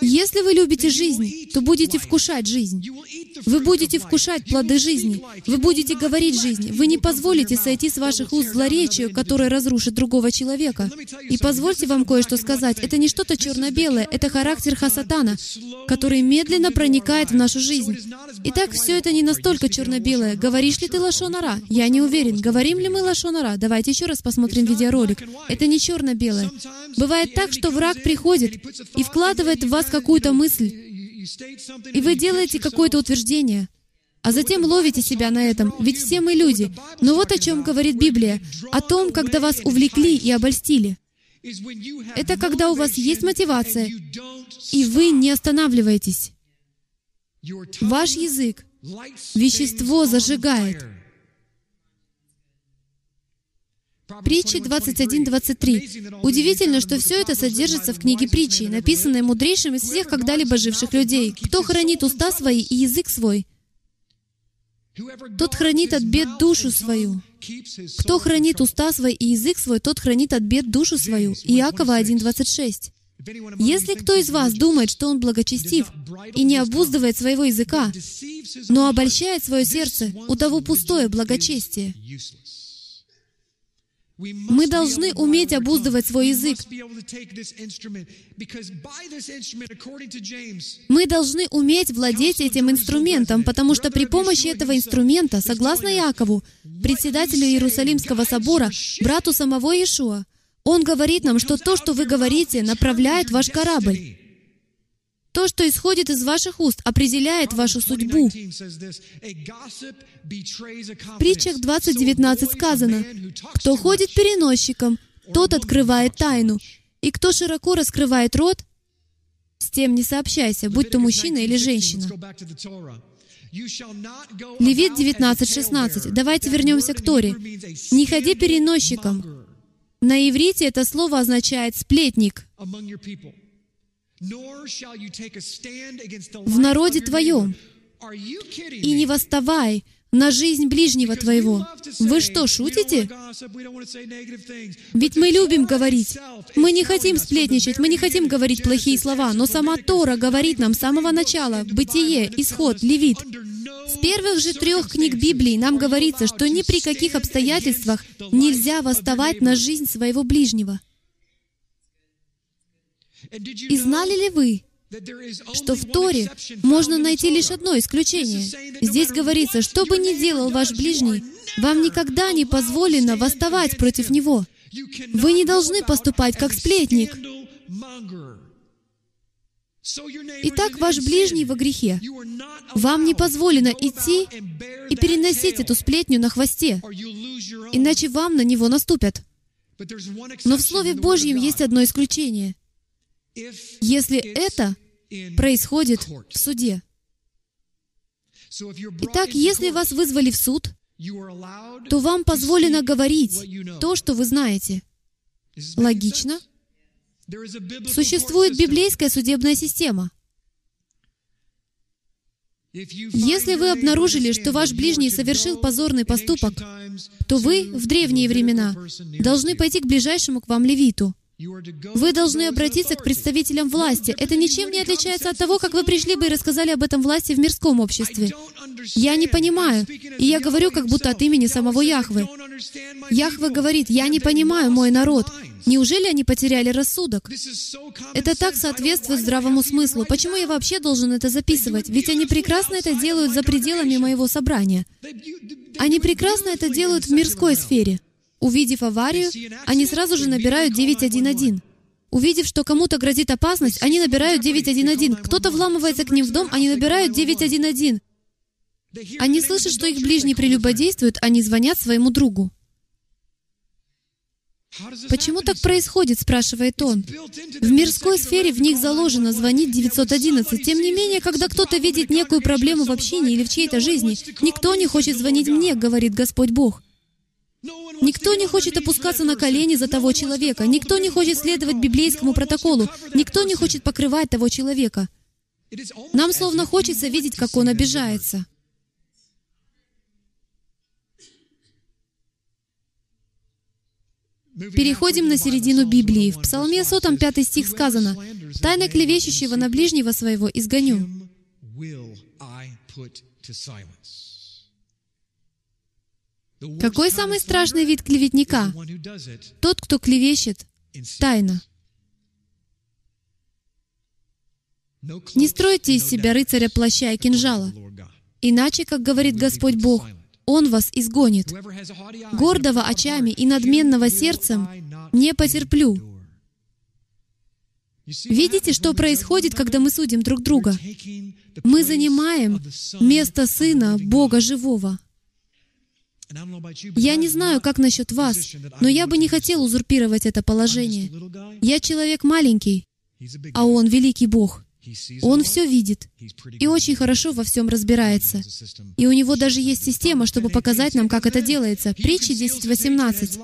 Если вы любите жизнь, то будете вкушать жизнь. Вы будете вкушать плоды жизни. Вы будете говорить жизни. Вы не позволите сойти с ваших уст злоречию, которое разрушит другого человека. И позвольте вам кое-что сказать. Это не что-то черно-белое, это характер Хасатана, который медленно проникает в нашу жизнь. Итак, все это не настолько черно-белое. Говоришь ли ты лошонара? Я не уверен. Говорим ли мы лошонара? Давайте еще раз посмотрим видеоролик. Это не черно-белое. Бывает так, что враг приходит и вкладывает в вас какую-то мысль, и вы делаете какое-то утверждение, а затем ловите себя на этом, ведь все мы люди. Но вот о чем говорит Библия, о том, когда вас увлекли и обольстили. Это когда у вас есть мотивация, и вы не останавливаетесь. Ваш язык вещество зажигает. Притчи 21-23. Удивительно, что все это содержится в книге притчи, написанной мудрейшим из всех когда-либо живших людей. Кто хранит уста свои и язык свой? Тот хранит от бед душу свою. Кто хранит уста свои и язык свой, тот хранит от бед душу свою. Иакова 1.26. Если кто из вас думает, что он благочестив и не обуздывает своего языка, но обольщает свое сердце, у того пустое благочестие. Мы должны уметь обуздывать свой язык. Мы должны уметь владеть этим инструментом, потому что при помощи этого инструмента, согласно Якову, председателю Иерусалимского собора, брату самого Иешуа, он говорит нам, что то, что вы говорите, направляет ваш корабль. То, что исходит из ваших уст, определяет вашу судьбу. В притчах 20.19 сказано, «Кто ходит переносчиком, тот открывает тайну, и кто широко раскрывает рот, с тем не сообщайся, будь то мужчина или женщина». Левит 19.16. Давайте вернемся к Торе. «Не ходи переносчиком». На иврите это слово означает «сплетник» в народе твоем, и не восставай на жизнь ближнего твоего. Вы что, шутите? Ведь мы любим говорить. Мы не хотим сплетничать, мы не хотим говорить плохие слова, но сама Тора говорит нам с самого начала, Бытие, Исход, Левит. С первых же трех книг Библии нам говорится, что ни при каких обстоятельствах нельзя восставать на жизнь своего ближнего. И знали ли вы, что в Торе можно найти лишь одно исключение. Здесь говорится, что бы ни делал ваш ближний, вам никогда не позволено восставать против него. Вы не должны поступать как сплетник. Итак, ваш ближний во грехе. Вам не позволено идти и переносить эту сплетню на хвосте, иначе вам на него наступят. Но в Слове Божьем есть одно исключение — если это происходит в суде. Итак, если вас вызвали в суд, то вам позволено говорить то, что вы знаете. Логично? Существует библейская судебная система. Если вы обнаружили, что ваш ближний совершил позорный поступок, то вы в древние времена должны пойти к ближайшему к вам левиту — вы должны обратиться к представителям власти. Это ничем не отличается от того, как вы пришли бы и рассказали об этом власти в мирском обществе. Я не понимаю, и я говорю как будто от имени самого Яхвы. Яхве говорит, я не понимаю мой народ. Неужели они потеряли рассудок? Это так соответствует здравому смыслу. Почему я вообще должен это записывать? Ведь они прекрасно это делают за пределами моего собрания. Они прекрасно это делают в мирской сфере. Увидев аварию, они сразу же набирают 911. Увидев, что кому-то грозит опасность, они набирают 911. Кто-то вламывается к ним в дом, они набирают 911. Они слышат, что их ближний прелюбодействует, они звонят своему другу. Почему так происходит, спрашивает он. В мирской сфере в них заложено звонить 911. Тем не менее, когда кто-то видит некую проблему в общении или в чьей-то жизни, никто не хочет звонить мне, говорит Господь Бог. Никто не хочет опускаться на колени за того человека. Никто не хочет следовать библейскому протоколу. Никто не хочет покрывать того человека. Нам словно хочется видеть, как он обижается. Переходим на середину Библии. В Псалме 100, 5 стих сказано, «Тайно клевещущего на ближнего своего изгоню». Какой самый страшный вид клеветника? Тот, кто клевещет тайно. Не стройте из себя рыцаря плаща и кинжала. Иначе, как говорит Господь Бог, Он вас изгонит. Гордого очами и надменного сердцем не потерплю. Видите, что происходит, когда мы судим друг друга? Мы занимаем место Сына Бога Живого. Я не знаю, как насчет вас, но я бы не хотел узурпировать это положение. Я человек маленький, а Он великий Бог. Он все видит и очень хорошо во всем разбирается. И у него даже есть система, чтобы показать нам, как это делается. Притчи 10.18.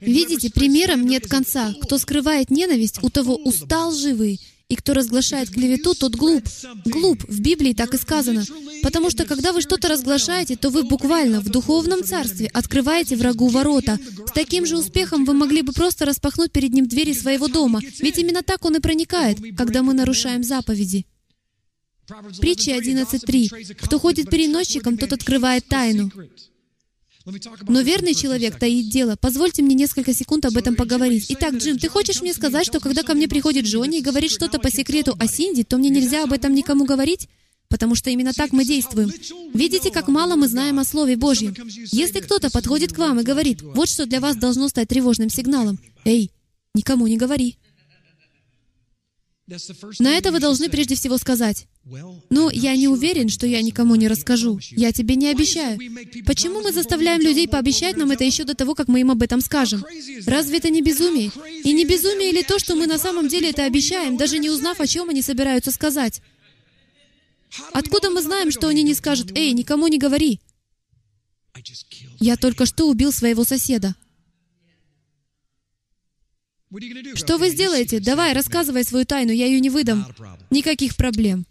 Видите, примером нет конца. Кто скрывает ненависть, у того уста лживые, и кто разглашает клевету, тот глуп. Глуп. В Библии так и сказано. Потому что когда вы что-то разглашаете, то вы буквально в духовном царстве открываете врагу ворота. С таким же успехом вы могли бы просто распахнуть перед ним двери своего дома. Ведь именно так он и проникает, когда мы нарушаем заповеди. Притча 11.3. «Кто ходит переносчиком, тот открывает тайну». Но верный человек таит дело. Позвольте мне несколько секунд об этом поговорить. Итак, Джим, ты хочешь мне сказать, что когда ко мне приходит Джонни и говорит что-то по секрету о Синди, то мне нельзя об этом никому говорить? Потому что именно так мы действуем. Видите, как мало мы знаем о Слове Божьем. Если кто-то подходит к вам и говорит, вот что для вас должно стать тревожным сигналом, эй, никому не говори. На это вы должны прежде всего сказать, «Ну, я не уверен, что я никому не расскажу. Я тебе не обещаю». Почему мы заставляем людей пообещать нам это еще до того, как мы им об этом скажем? Разве это не безумие? И не безумие ли то, что мы на самом деле это обещаем, даже не узнав, о чем они собираются сказать? Откуда мы знаем, что они не скажут, «Эй, никому не говори»? Я только что убил своего соседа. Что вы сделаете? Давай, рассказывай свою тайну, я ее не выдам. Никаких проблем.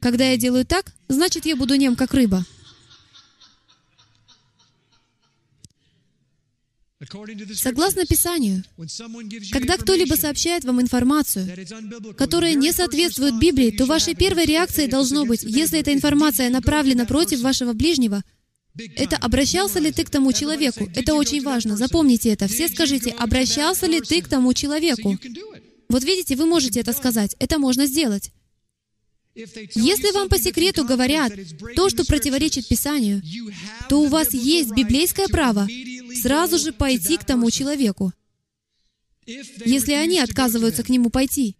Когда я делаю так, значит, я буду нем, как рыба. Согласно Писанию, когда кто-либо сообщает вам информацию, которая не соответствует Библии, то вашей первой реакцией должно быть, если эта информация направлена против вашего ближнего — это обращался ли ты к тому человеку? Это очень важно. Запомните это. Все скажите, обращался ли ты к тому человеку? Вот видите, вы можете это сказать. Это можно сделать. Если вам по секрету говорят то, что противоречит Писанию, то у вас есть библейское право сразу же пойти к тому человеку, если они отказываются к нему пойти.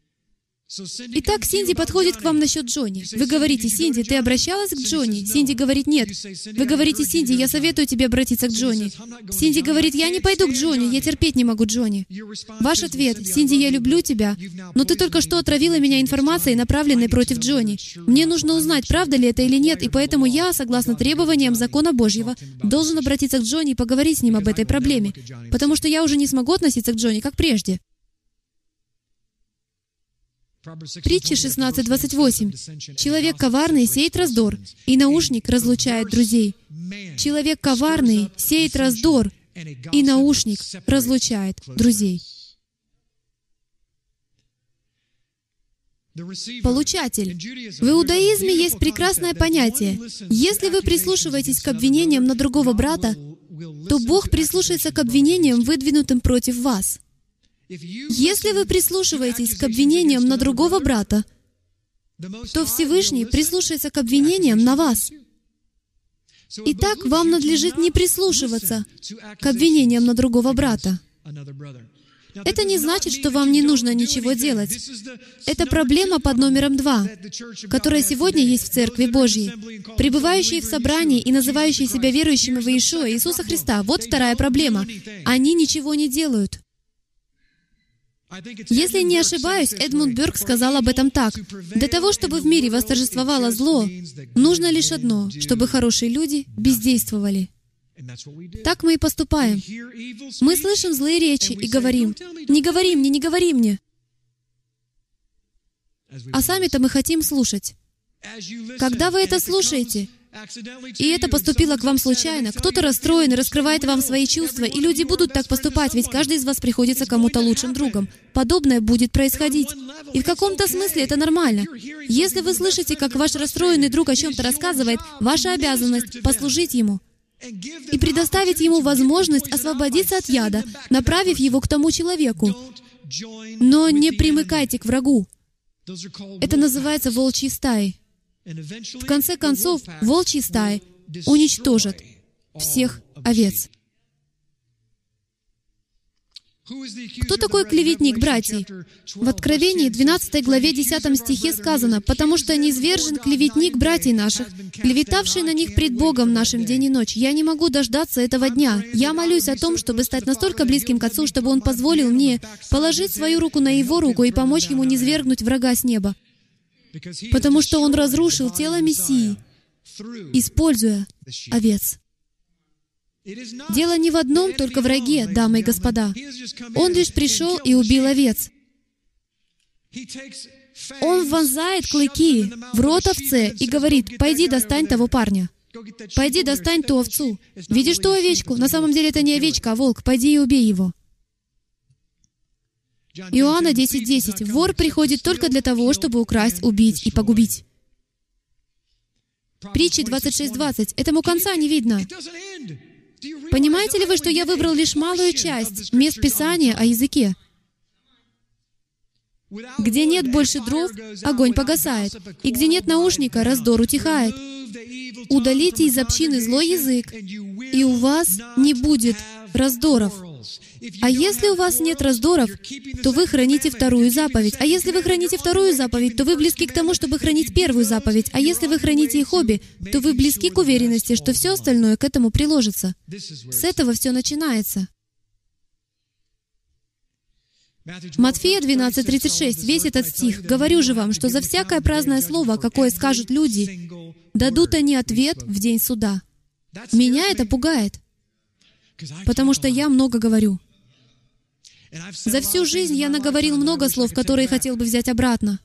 Итак, Синди подходит к вам насчет Джонни. Вы говорите, Синди, ты обращалась к Джонни? Синди говорит, нет. Вы говорите, Синди, я советую тебе обратиться к Джонни. Синди говорит, я не пойду к Джонни, я терпеть не могу Джонни. Ваш ответ, Синди, я люблю тебя, но ты только что отравила меня информацией, направленной против Джонни. Мне нужно узнать, правда ли это или нет, и поэтому я, согласно требованиям закона Божьего, должен обратиться к Джонни и поговорить с ним об этой проблеме, потому что я уже не смогу относиться к Джонни, как прежде. Притча 16.28. «Человек коварный сеет раздор, и наушник разлучает друзей. Человек коварный сеет раздор, и наушник разлучает друзей». Получатель. В иудаизме есть прекрасное понятие. Если вы прислушиваетесь к обвинениям на другого брата, то Бог прислушается к обвинениям, выдвинутым против вас. Если вы прислушиваетесь к обвинениям на другого брата, то Всевышний прислушается к обвинениям на вас. Итак, вам надлежит не прислушиваться к обвинениям на другого брата. Это не значит, что вам не нужно ничего делать. Это проблема под номером два, которая сегодня есть в Церкви Божьей. Пребывающие в собрании и называющие себя верующими в Иешуа, Иисуса Христа, вот вторая проблема. Они ничего не делают. Если не ошибаюсь, Эдмунд Бёрк сказал об этом так. Для того, чтобы в мире восторжествовало зло, нужно лишь одно, чтобы хорошие люди бездействовали. Так мы и поступаем. Мы слышим злые речи и говорим, «Не говори мне, не говори мне!» А сами-то мы хотим слушать. Когда вы это слушаете, и это поступило к вам случайно, кто-то расстроен раскрывает вам свои чувства, и люди будут так поступать, ведь каждый из вас приходится кому-то лучшим другом. Подобное будет происходить. И в каком-то смысле это нормально. Если вы слышите, как ваш расстроенный друг о чем-то рассказывает, ваша обязанность — послужить ему и предоставить ему возможность освободиться от яда, направив его к тому человеку. Но не примыкайте к врагу. Это называется волчьи стаи. В конце концов, волчьи стаи уничтожат всех овец. Кто такой клеветник, братья? В Откровении 12 главе 10 стихе сказано, «Потому что низвержен клеветник братьев наших, клеветавший на них пред Богом нашим день и ночь. Я не могу дождаться этого дня. Я молюсь о том, чтобы стать настолько близким к Отцу, чтобы Он позволил мне положить свою руку на Его руку и помочь Ему низвергнуть врага с неба. Потому что Он разрушил тело Мессии, используя овец. Дело не в одном только враге, дамы и господа. Он лишь пришел и убил овец. Он вонзает клыки в рот овце и говорит, «Пойди достань того парня». «Пойди достань ту овцу». «Видишь ту овечку? На самом деле это не овечка, а волк. Пойди и убей его». Иоанна 10.10. 10. «Вор приходит только для того, чтобы украсть, убить и погубить». Притчи 26.20. 20. Этому конца не видно. Понимаете ли вы, что я выбрал лишь малую часть мест Писания о языке? Где нет больше дров, огонь погасает. И где нет наушника, раздор утихает. Удалите из общины злой язык, и у вас не будет раздоров. А если у вас нет раздоров, то вы храните вторую заповедь. А если вы храните вторую заповедь, то вы близки к тому, чтобы хранить первую заповедь. А если вы храните их обе, то вы близки к уверенности, что все остальное к этому приложится. С этого все начинается. Матфея 12.36, весь этот стих. «Говорю же вам, что за всякое праздное слово, какое скажут люди, дадут они ответ в день суда». Меня это пугает, потому что я много говорю. За всю жизнь я наговорил много слов, которые хотел бы взять обратно.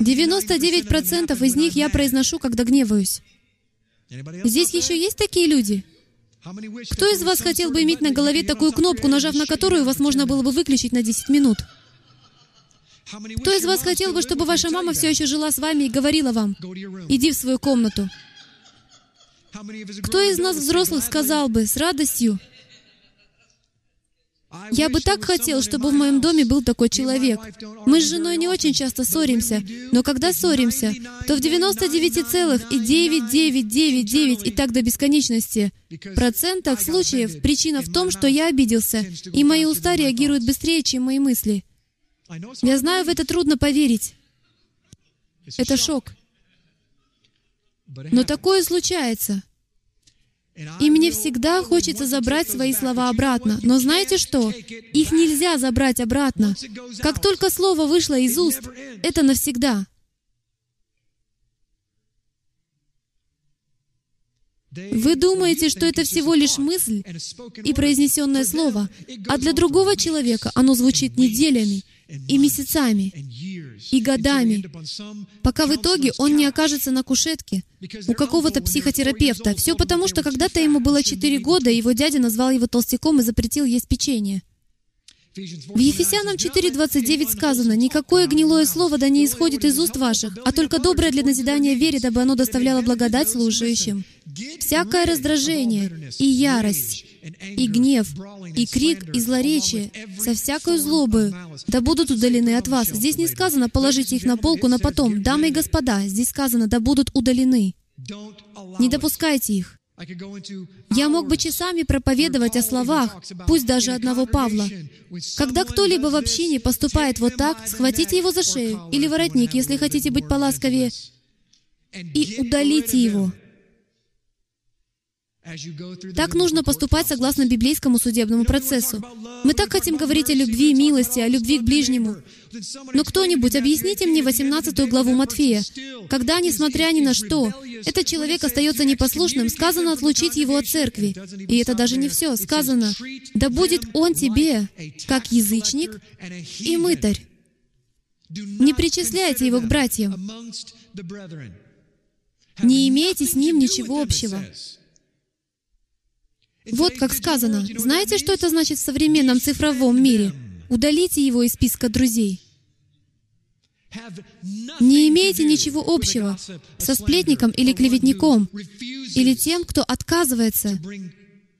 99% из них я произношу, когда гневаюсь. Здесь еще есть такие люди? Кто из вас хотел бы иметь на голове такую кнопку, нажав на которую вас можно было бы выключить на 10 минут? Кто из вас хотел бы, чтобы ваша мама все еще жила с вами и говорила вам, «Иди в свою комнату»? Кто из нас, взрослых, сказал бы с радостью, я бы так хотел, чтобы в моем доме был такой человек. Мы с женой не очень часто ссоримся, но когда ссоримся, то в 99,9999 и так до бесконечности процентах случаев причина в том, что я обиделся, и мои уста реагируют быстрее, чем мои мысли. Я знаю, в это трудно поверить. Это шок. Но такое случается. И мне всегда хочется забрать свои слова обратно. Но знаете что? Их нельзя забрать обратно. Как только слово вышло из уст, это навсегда. Вы думаете, что это всего лишь мысль и произнесенное слово, а для другого человека оно звучит неделями и месяцами и годами, пока в итоге он не окажется на кушетке у какого-то психотерапевта. Все потому, что когда-то ему было 4 года, и его дядя назвал его толстяком и запретил есть печенье. В Ефесянам 4.29 сказано, «Никакое гнилое слово да не исходит из уст ваших, а только доброе для назидания вере, дабы оно доставляло благодать слушающим. Всякое раздражение и ярость и гнев, и крик, и злоречие, со всякой злобою, да будут удалены от вас. Здесь не сказано «положите их на полку на потом». Дамы и господа, здесь сказано «да будут удалены». Не допускайте их. Я мог бы часами проповедовать о словах, пусть даже одного Павла. Когда кто-либо в общине поступает вот так, схватите его за шею или воротник, если хотите быть поласковее, и удалите его. Так нужно поступать согласно библейскому судебному процессу. Мы так хотим говорить о любви, милости, о любви к ближнему. Но кто-нибудь, объясните мне 18 главу Матфея. Когда, несмотря ни на что, этот человек остается непослушным, сказано отлучить его от церкви. И это даже не все. Сказано, да будет он тебе, как язычник и мытарь. Не причисляйте его к братьям. Не имейте с ним ничего общего. Вот как сказано. Знаете, что это значит в современном цифровом мире? Удалите его из списка друзей. Не имейте ничего общего со сплетником или клеветником, или тем, кто отказывается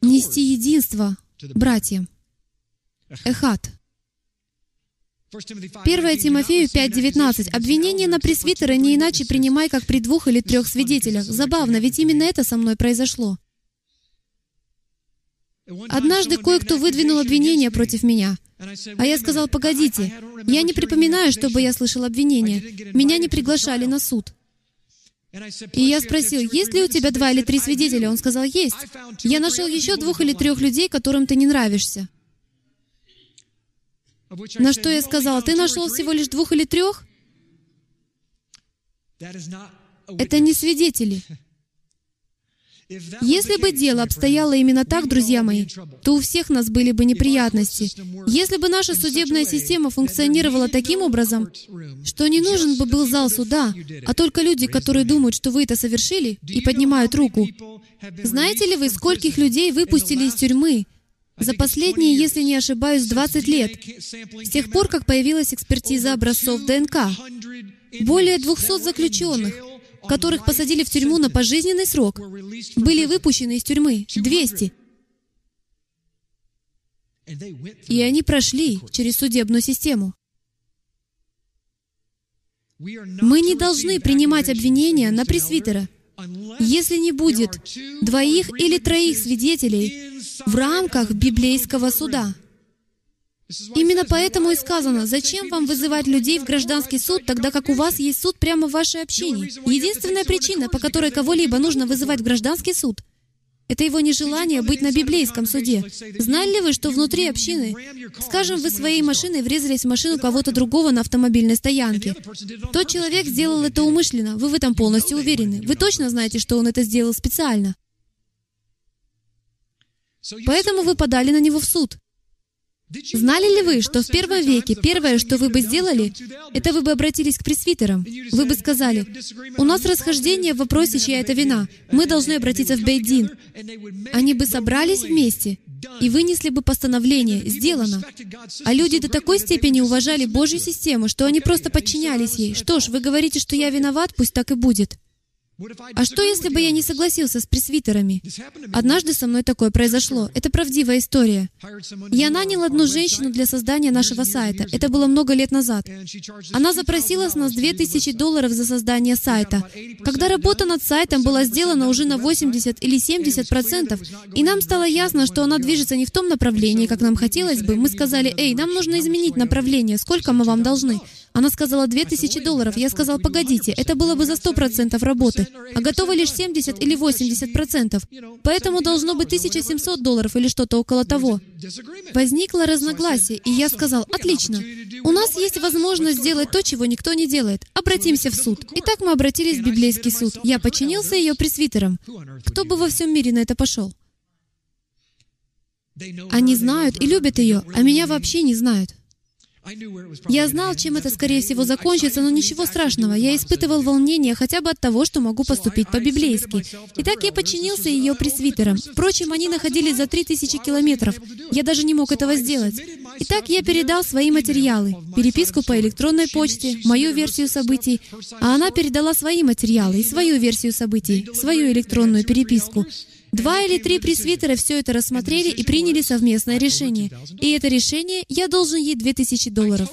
нести единство братьям. Эхат. 1 Тимофею 5.19. «Обвинение на пресвитера не иначе принимай, как при двух или трех свидетелях». Забавно, ведь именно это со мной произошло. Однажды кое-кто выдвинул обвинение против меня. А я сказал, погодите, я не припоминаю, чтобы я слышал обвинение. Меня не приглашали на суд. И я спросил, есть ли у тебя два или три свидетеля? Он сказал, есть. Я нашел еще двух или трех людей, которым ты не нравишься. На что я сказал, ты нашел всего лишь двух или трех? Это не свидетели. Если бы дело обстояло именно так, друзья мои, то у всех нас были бы неприятности. Если бы наша судебная система функционировала таким образом, что не нужен бы был зал суда, а только люди, которые думают, что вы это совершили, и поднимают руку. Знаете ли вы, скольких людей выпустили из тюрьмы за последние, если не ошибаюсь, 20 лет, с тех пор, как появилась экспертиза образцов ДНК? Более 200 заключенных, которых посадили в тюрьму на пожизненный срок, были выпущены из тюрьмы 200. И они прошли через судебную систему. Мы не должны принимать обвинения на пресвитера, если не будет двоих или троих свидетелей в рамках библейского суда. Именно поэтому и сказано, зачем вам вызывать людей в гражданский суд, тогда как у вас есть суд прямо в вашей общине. Единственная причина, по которой кого-либо нужно вызывать в гражданский суд, это его нежелание быть на библейском суде. Знали ли вы, что внутри общины, скажем, вы своей машиной врезались в машину кого-то другого на автомобильной стоянке? Тот человек сделал это умышленно, вы в этом полностью уверены. Вы точно знаете, что он это сделал специально. Поэтому вы подали на него в суд. Знали ли вы, что в первом веке первое, что вы бы сделали, это вы бы обратились к пресвитерам? Вы бы сказали, «У нас расхождение в вопросе, чья это вина. Мы должны обратиться в Бейдин». Они бы собрались вместе и вынесли бы постановление «Сделано». А люди до такой степени уважали Божью систему, что они просто подчинялись ей. «Что ж, вы говорите, что я виноват, пусть так и будет». А что, если бы я не согласился с пресвитерами? Однажды со мной такое произошло. Это правдивая история. Я нанял одну женщину для создания нашего сайта. Это было много лет назад. Она запросила с нас 2000 долларов за создание сайта. Когда работа над сайтом была сделана уже на 80 или 70 процентов, и нам стало ясно, что она движется не в том направлении, как нам хотелось бы, мы сказали, «Эй, нам нужно изменить направление. Сколько мы вам должны?» Она сказала 2000 долларов. Я сказал, погодите, это было бы за 100% работы, а готово лишь 70 или 80%. Поэтому должно быть 1700 долларов или что-то около того. Возникло разногласие, и я сказал, отлично, у нас есть возможность сделать то, чего никто не делает. Обратимся в суд. Итак, мы обратились в библейский суд. Я подчинился ее пресвитерам. Кто бы во всем мире на это пошел? Они знают и любят ее, а меня вообще не знают. Я знал, чем это, скорее всего, закончится, но ничего страшного. Я испытывал волнение хотя бы от того, что могу поступить по-библейски. Итак, я подчинился ее пресвитерам. Впрочем, они находились за три тысячи километров. Я даже не мог этого сделать. Итак, я передал свои материалы, переписку по электронной почте, мою версию событий, а она передала свои материалы и свою версию событий, свою электронную переписку. Два или три пресвитера все это рассмотрели и приняли совместное решение. И это решение я должен ей 2000 долларов.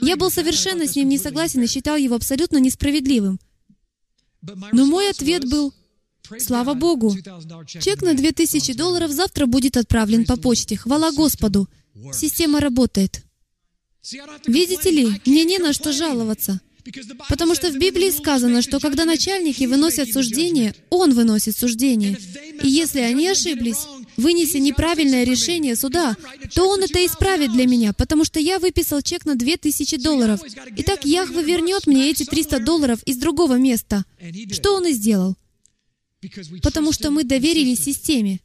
Я был совершенно с ним не согласен и считал его абсолютно несправедливым. Но мой ответ был, слава Богу, чек на 2000 долларов завтра будет отправлен по почте. Хвала Господу. Система работает. Видите ли, мне не на что жаловаться. Потому что в Библии сказано, что когда начальники выносят суждение, Он выносит суждение. И если они ошиблись, вынеся неправильное решение суда, то Он это исправит для меня, потому что я выписал чек на 2000 долларов. Итак, Яхве вернет мне эти 300 долларов из другого места. Что Он и сделал. Потому что мы доверились системе.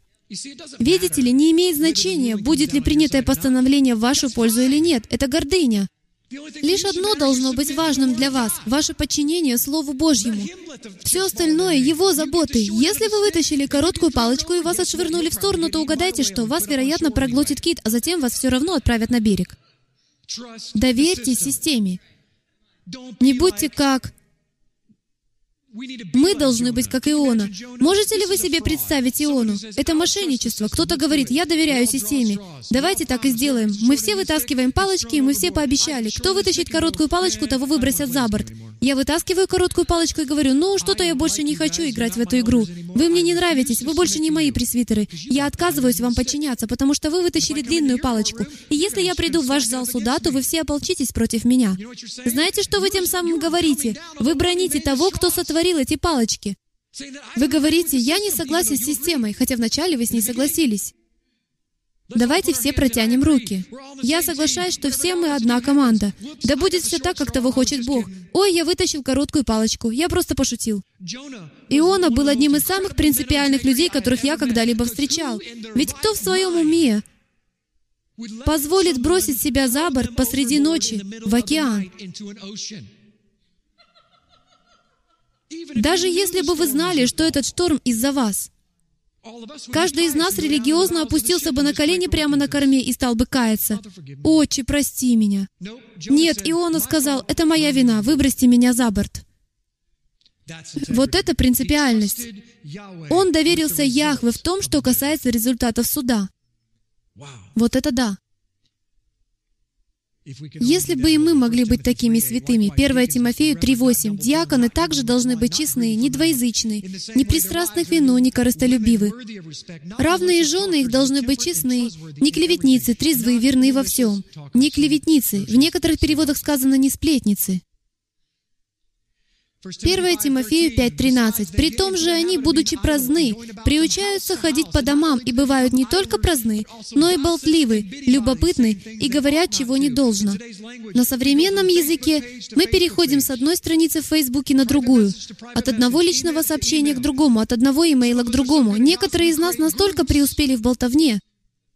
Видите ли, не имеет значения, будет ли принятое постановление в вашу пользу или нет. Это гордыня. Лишь одно должно быть важным для вас — ваше подчинение Слову Божьему. Все остальное — Его заботы. Если вы вытащили короткую палочку и вас отшвырнули в сторону, то угадайте, что вас, вероятно, проглотит кит, а затем вас все равно отправят на берег. Доверьте системе. Не будьте как мы должны быть как Иона. Можете ли вы себе представить Иону? Это мошенничество. Кто-то говорит, я доверяю системе. Давайте так и сделаем. Мы все вытаскиваем палочки, и мы все пообещали. Кто вытащит короткую палочку, того выбросят за борт. Я вытаскиваю короткую палочку и говорю, ну, что-то я больше не хочу играть в эту игру. Вы мне не нравитесь, вы больше не мои пресвитеры. Я отказываюсь вам подчиняться, потому что вы вытащили длинную палочку. И если я приду в ваш зал суда, то вы все ополчитесь против меня. Знаете, что вы тем самым говорите? Вы броните того, кто сотворил эти палочки. Вы говорите, я не согласен с системой, хотя вначале вы с ней согласились. Давайте все протянем руки. Я соглашаюсь, что все мы одна команда. Да будет все так, как того хочет Бог. Ой, я вытащил короткую палочку. Я просто пошутил. Иона был одним из самых принципиальных людей, которых я когда-либо встречал. Ведь кто в своем уме позволит бросить себя за борт посреди ночи в океан? Даже если бы вы знали, что этот шторм из-за вас, каждый из нас религиозно опустился бы на колени прямо на корме и стал бы каяться. «Отче, прости меня». Нет, Иона сказал, «Это моя вина, выбросьте меня за борт». Вот это принципиальность. Он доверился Яхве в том, что касается результатов суда. Вот это да. Если бы и мы могли быть такими святыми, 1 Тимофею 3.8, диаконы также должны быть честны, не двоязычны, не пристрастны к вину, не корыстолюбивы. Равные жены их должны быть честны, не клеветницы, трезвы, верны во всем. Не клеветницы. В некоторых переводах сказано «не сплетницы». 1 Тимофею 5.13. «При том же они, будучи праздны, приучаются ходить по домам и бывают не только праздны, но и болтливы, любопытны и говорят, чего не должно». На современном языке мы переходим с одной страницы в Фейсбуке на другую, от одного личного сообщения к другому, от одного имейла к другому. Некоторые из нас настолько преуспели в болтовне,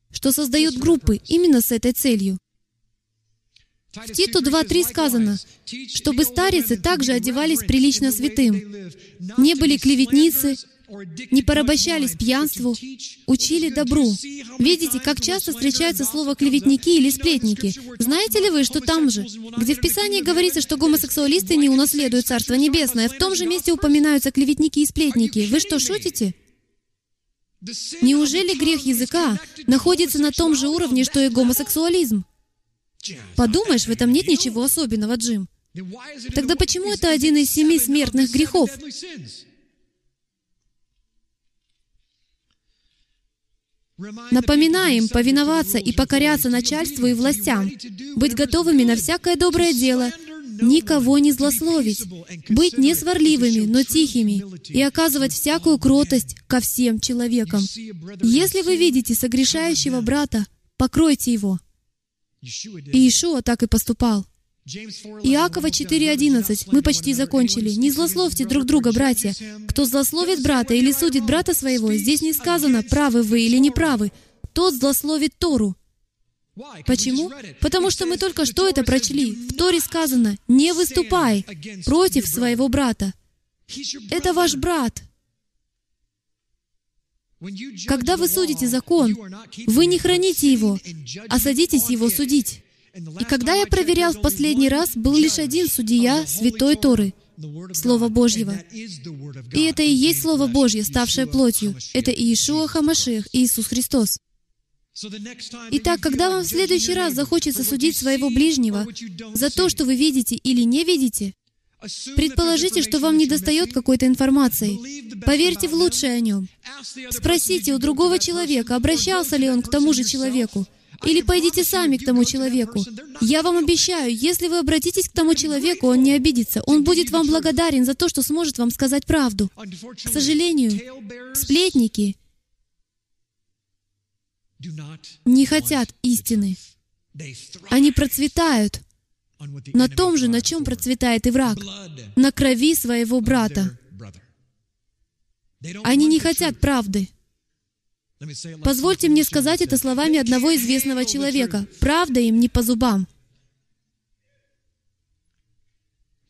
что создают группы именно с этой целью. В Титу 2.3 сказано, чтобы старицы также одевались прилично святым, не были клеветницы, не порабощались пьянству, учили добру. Видите, как часто встречается слово «клеветники» или «сплетники». Знаете ли вы, что там же, где в Писании говорится, что гомосексуалисты не унаследуют Царство Небесное, в том же месте упоминаются клеветники и сплетники? Вы что, шутите? Неужели грех языка находится на том же уровне, что и гомосексуализм? Подумаешь, в этом нет ничего особенного, Джим. Тогда почему это один из семи смертных грехов? Напоминаем повиноваться и покоряться начальству и властям, быть готовыми на всякое доброе дело, никого не злословить, быть не сварливыми, но тихими, и оказывать всякую кротость ко всем человекам. Если вы видите согрешающего брата, покройте его. И Иешуа так и поступал. Иакова 4.11. Мы почти закончили. «Не злословьте друг друга, братья. Кто злословит брата или судит брата своего, здесь не сказано, правы вы или неправы. Тот злословит Тору». Почему? Потому что мы только что это прочли. В Торе сказано, «Не выступай против своего брата». Это ваш брат. Когда вы судите закон, вы не храните его, а садитесь его судить. И когда я проверял в последний раз, был лишь один судья Святой Торы, Слово Божьего. И это и есть Слово Божье, ставшее плотью. Это Иешуа Хамашех, Иисус Христос. Итак, когда вам в следующий раз захочется судить своего ближнего за то, что вы видите или не видите, Предположите, что вам недостает какой-то информации. Поверьте в лучшее о нем. Спросите у другого человека, обращался ли он к тому же человеку. Или пойдите сами к тому человеку. Я вам обещаю, если вы обратитесь к тому человеку, он не обидится. Он будет вам благодарен за то, что сможет вам сказать правду. К сожалению, сплетники не хотят истины. Они процветают на том же, на чем процветает и враг, на крови своего брата. Они не хотят правды. Позвольте мне сказать это словами одного известного человека. Правда им не по зубам.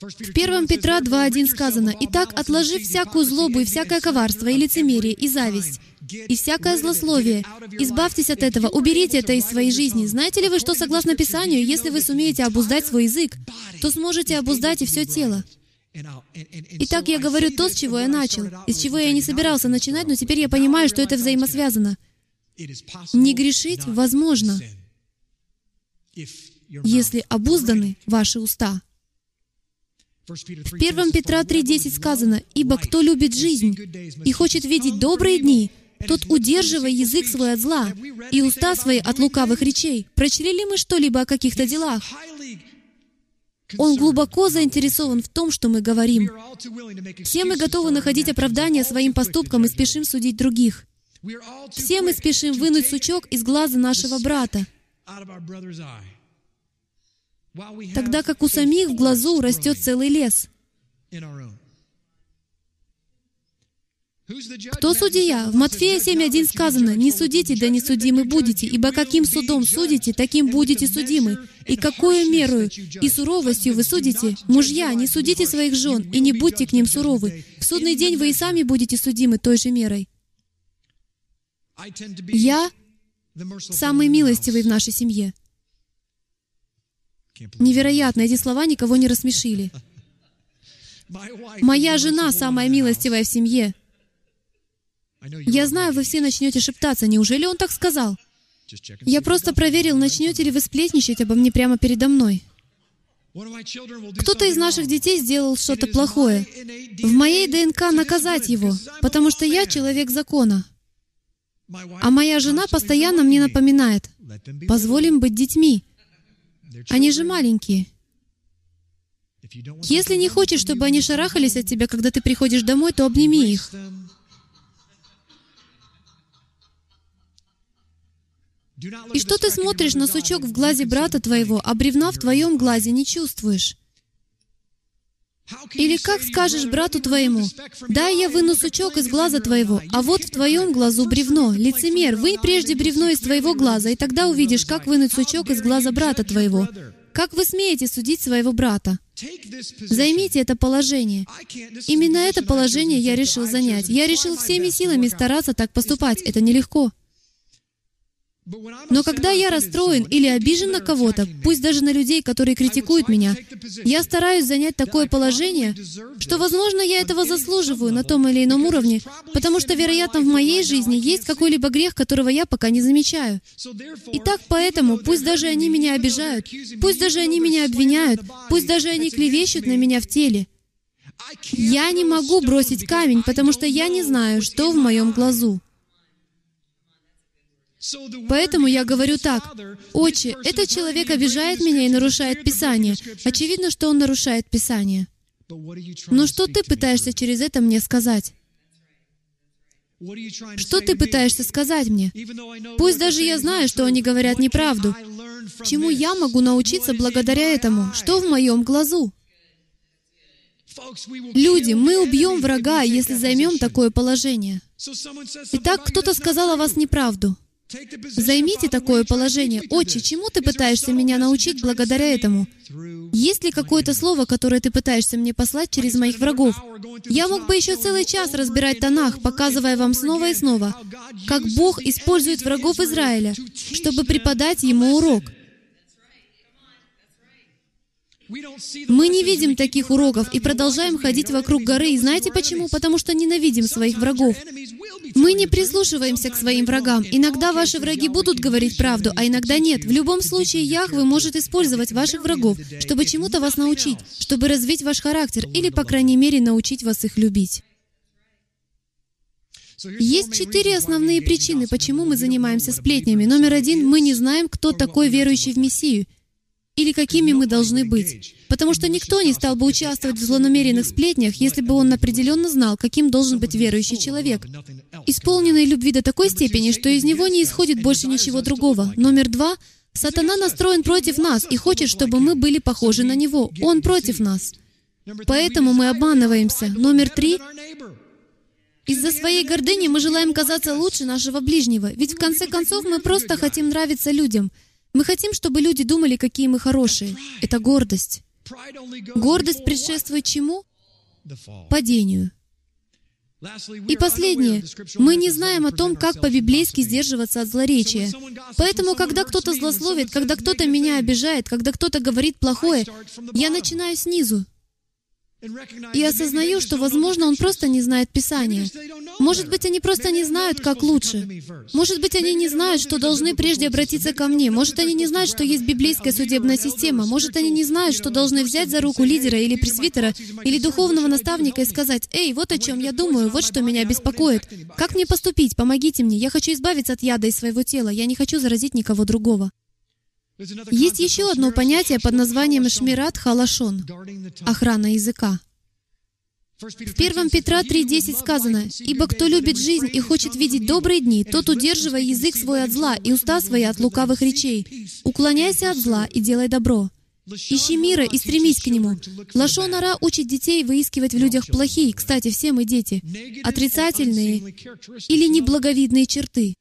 В 1 Петра 2.1 сказано, «Итак, отложив всякую злобу и всякое коварство, и лицемерие, и зависть, и всякое злословие, избавьтесь от этого, уберите это из своей жизни. Знаете ли вы, что согласно Писанию, если вы сумеете обуздать свой язык, то сможете обуздать и все тело?» Итак, я говорю то, с чего я начал, из чего я не собирался начинать, но теперь я понимаю, что это взаимосвязано. Не грешить возможно, если обузданы ваши уста. В 1 Петра 3.10 сказано, «Ибо кто любит жизнь и хочет видеть добрые дни, тот удерживай язык свой от зла и уста свои от лукавых речей». Прочли ли мы что-либо о каких-то делах? Он глубоко заинтересован в том, что мы говорим. Все мы готовы находить оправдание своим поступкам и спешим судить других. Все мы спешим вынуть сучок из глаза нашего брата, тогда как у самих в глазу растет целый лес. Кто судья? В Матфея 7.1 сказано, «Не судите, да не судимы будете, ибо каким судом судите, таким будете судимы. И какую меру и суровостью вы судите? Мужья, не судите своих жен, и не будьте к ним суровы. В судный день вы и сами будете судимы той же мерой». Я самый милостивый в нашей семье. Невероятно, эти слова никого не рассмешили. Моя жена самая милостивая в семье. Я знаю, вы все начнете шептаться. Неужели он так сказал? Я просто проверил, начнете ли вы сплетничать обо мне прямо передо мной. Кто-то из наших детей сделал что-то плохое. В моей ДНК наказать его, потому что я человек закона. А моя жена постоянно мне напоминает, позволим быть детьми. Они же маленькие. Если не хочешь, чтобы они шарахались от тебя, когда ты приходишь домой, то обними их. И что ты смотришь на сучок в глазе брата твоего, а бревна в твоем глазе не чувствуешь? Или как скажешь брату твоему, «Дай я выну сучок из глаза твоего, а вот в твоем глазу бревно». Лицемер, вынь прежде бревно из твоего глаза, и тогда увидишь, как вынуть сучок из глаза брата твоего. Как вы смеете судить своего брата? Займите это положение. Именно это положение я решил занять. Я решил всеми силами стараться так поступать. Это нелегко. Но когда я расстроен или обижен на кого-то, пусть даже на людей, которые критикуют меня, я стараюсь занять такое положение, что, возможно, я этого заслуживаю на том или ином уровне, потому что, вероятно, в моей жизни есть какой-либо грех, которого я пока не замечаю. Итак, поэтому, пусть даже они меня обижают, пусть даже они меня обвиняют, пусть даже они клевещут на меня в теле, я не могу бросить камень, потому что я не знаю, что в моем глазу. Поэтому я говорю так, «Отче, этот человек обижает меня и нарушает Писание. Очевидно, что он нарушает Писание. Но что ты пытаешься через это мне сказать? Что ты пытаешься сказать мне? Пусть даже я знаю, что они говорят неправду. Чему я могу научиться благодаря этому? Что в моем глазу? Люди, мы убьем врага, если займем такое положение. Итак, кто-то сказал о вас неправду. Займите такое положение. Отче, чему ты пытаешься меня научить благодаря этому? Есть ли какое-то слово, которое ты пытаешься мне послать через моих врагов? Я мог бы еще целый час разбирать Танах, показывая вам снова и снова, как Бог использует врагов Израиля, чтобы преподать ему урок. Мы не видим таких уроков и продолжаем ходить вокруг горы. И знаете почему? Потому что ненавидим своих врагов. Мы не прислушиваемся к своим врагам. Иногда ваши враги будут говорить правду, а иногда нет. В любом случае, Яхве может использовать ваших врагов, чтобы чему-то вас научить, чтобы развить ваш характер или, по крайней мере, научить вас их любить. Есть четыре основные причины, почему мы занимаемся сплетнями. Номер один, мы не знаем, кто такой верующий в Мессию или какими мы должны быть. Потому что никто не стал бы участвовать в злонамеренных сплетнях, если бы он определенно знал, каким должен быть верующий человек. Исполненный любви до такой степени, что из него не исходит больше ничего другого. Номер два. Сатана настроен против нас и хочет, чтобы мы были похожи на него. Он против нас. Поэтому мы обманываемся. Номер три. Из-за своей гордыни мы желаем казаться лучше нашего ближнего, ведь в конце концов мы просто хотим нравиться людям. Мы хотим, чтобы люди думали, какие мы хорошие. Это гордость. Гордость предшествует чему? Падению. И последнее. Мы не знаем о том, как по-библейски сдерживаться от злоречия. Поэтому, когда кто-то злословит, когда кто-то меня обижает, когда кто-то говорит плохое, я начинаю снизу. И осознаю, что, возможно, он просто не знает Писания. Может быть, они просто не знают, как лучше. Может быть, они не знают, что должны прежде обратиться ко мне. Может, они не знают, что есть библейская судебная система. Может, они не знают, что должны взять за руку лидера или пресвитера, или духовного наставника и сказать, «Эй, вот о чем я думаю, вот что меня беспокоит. Как мне поступить? Помогите мне. Я хочу избавиться от яда из своего тела. Я не хочу заразить никого другого». Есть еще одно понятие под названием «шмират халашон» — охрана языка. В 1 Петра 3.10 сказано, «Ибо кто любит жизнь и хочет видеть добрые дни, тот удерживая язык свой от зла и уста свои от лукавых речей. Уклоняйся от зла и делай добро. Ищи мира и стремись к нему. Лашонара учит детей выискивать в людях плохие, кстати, все мы дети, отрицательные или неблаговидные черты.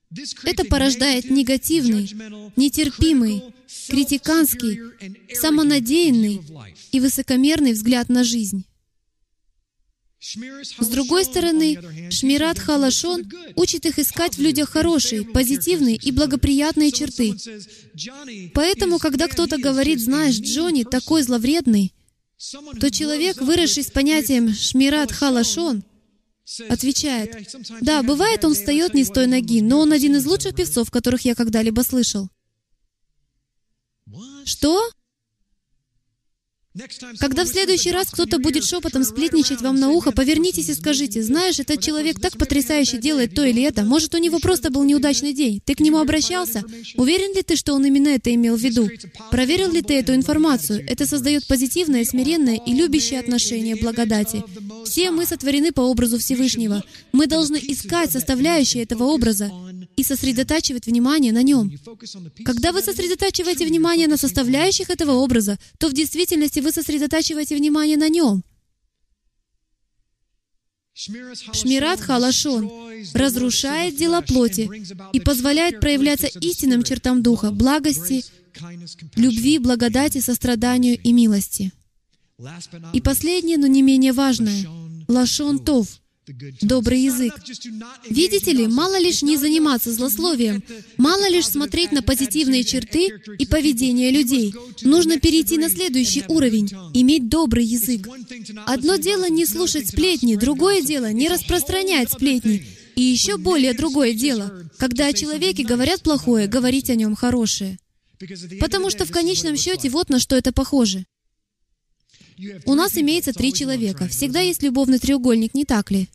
Это порождает негативный, нетерпимый, критиканский, самонадеянный и высокомерный взгляд на жизнь. С другой стороны, Шмират Халашон учит их искать в людях хорошие, позитивные и благоприятные черты. Поэтому, когда кто-то говорит, знаешь, Джонни такой зловредный, то человек, выросший с понятием Шмират Халашон, отвечает, да, бывает, он встает не с той ноги, но он один из лучших певцов, которых я когда-либо слышал. Что? Когда в следующий раз кто-то будет шепотом сплетничать вам на ухо, повернитесь и скажите, «Знаешь, этот человек так потрясающе делает то или это. Может, у него просто был неудачный день. Ты к нему обращался? Уверен ли ты, что он именно это имел в виду? Проверил ли ты эту информацию? Это создает позитивное, смиренное и любящее отношение благодати. Все мы сотворены по образу Всевышнего. Мы должны искать составляющие этого образа и сосредотачивать внимание на нем. Когда вы сосредотачиваете внимание на составляющих этого образа, то в действительности вы сосредотачиваете внимание на нем. Шмират Халашон разрушает дела плоти и позволяет проявляться истинным чертам Духа, благости, любви, благодати, состраданию и милости. И последнее, но не менее важное — Лашон Тов — добрый язык. Видите ли, мало лишь не заниматься злословием, мало лишь смотреть на позитивные черты и поведение людей. Нужно перейти на следующий уровень, иметь добрый язык. Одно дело не слушать сплетни, другое дело не распространять сплетни. И еще более другое дело, когда о человеке говорят плохое, говорить о нем хорошее. Потому что в конечном счете вот на что это похоже. У нас имеется три человека. Всегда есть любовный треугольник, не так ли?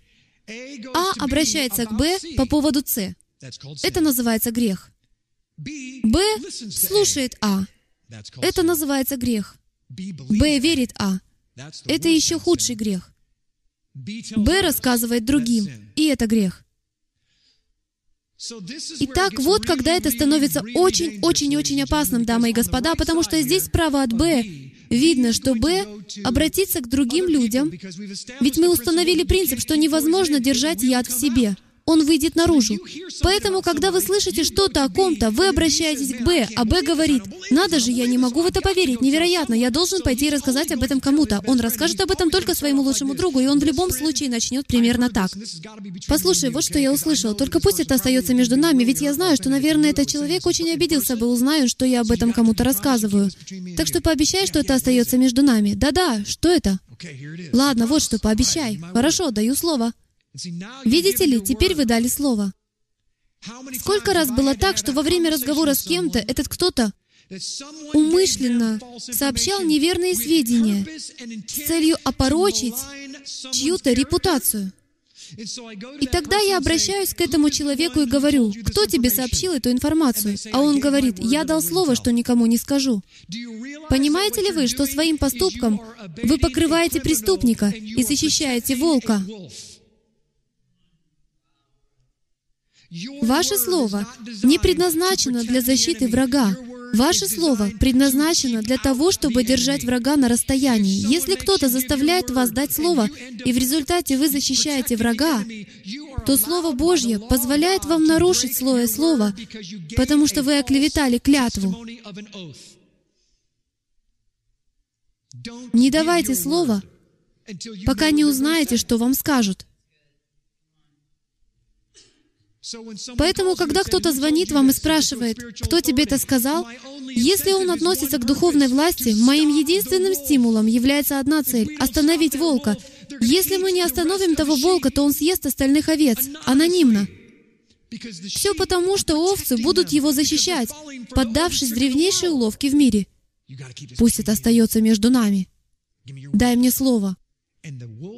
А обращается к Б по поводу С. Это называется грех. Б слушает А. Это называется грех. Б верит А. Это еще худший грех. Б рассказывает другим, и это грех. Итак, вот когда это становится очень-очень-очень опасным, дамы и господа, потому что здесь справа от Б видно, что Б обратиться к другим людям, ведь мы установили принцип, что невозможно держать яд в себе. Он выйдет наружу. Поэтому, когда вы слышите что-то о ком-то, вы обращаетесь к Б, а Б говорит, «Надо же, я не могу в это поверить, невероятно, я должен пойти и рассказать об этом кому-то». Он расскажет об этом только своему лучшему другу, и он в любом случае начнет примерно так. «Послушай, вот что я услышал, только пусть это остается между нами, ведь я знаю, что, наверное, этот человек очень обиделся бы, узнаю, что я об этом кому-то рассказываю. Так что пообещай, что это остается между нами. Да-да, что это?» Ладно, вот что, пообещай. Хорошо, даю слово. Видите ли, теперь вы дали слово. Сколько раз было так, что во время разговора с кем-то этот кто-то умышленно сообщал неверные сведения с целью опорочить чью-то репутацию. И тогда я обращаюсь к этому человеку и говорю, кто тебе сообщил эту информацию? А он говорит, я дал слово, что никому не скажу. Понимаете ли вы, что своим поступком вы покрываете преступника и защищаете волка? Ваше слово не предназначено для защиты врага. Ваше слово предназначено для того, чтобы держать врага на расстоянии. Если кто-то заставляет вас дать слово, и в результате вы защищаете врага, то Слово Божье позволяет вам нарушить слое слова, потому что вы оклеветали клятву. Не давайте слова, пока не узнаете, что вам скажут. Поэтому, когда кто-то звонит вам и спрашивает, кто тебе это сказал, если он относится к духовной власти, моим единственным стимулом является одна цель — остановить волка. Если мы не остановим того волка, то он съест остальных овец, анонимно. Все потому, что овцы будут его защищать, поддавшись древнейшей уловке в мире. Пусть это остается между нами. Дай мне слово.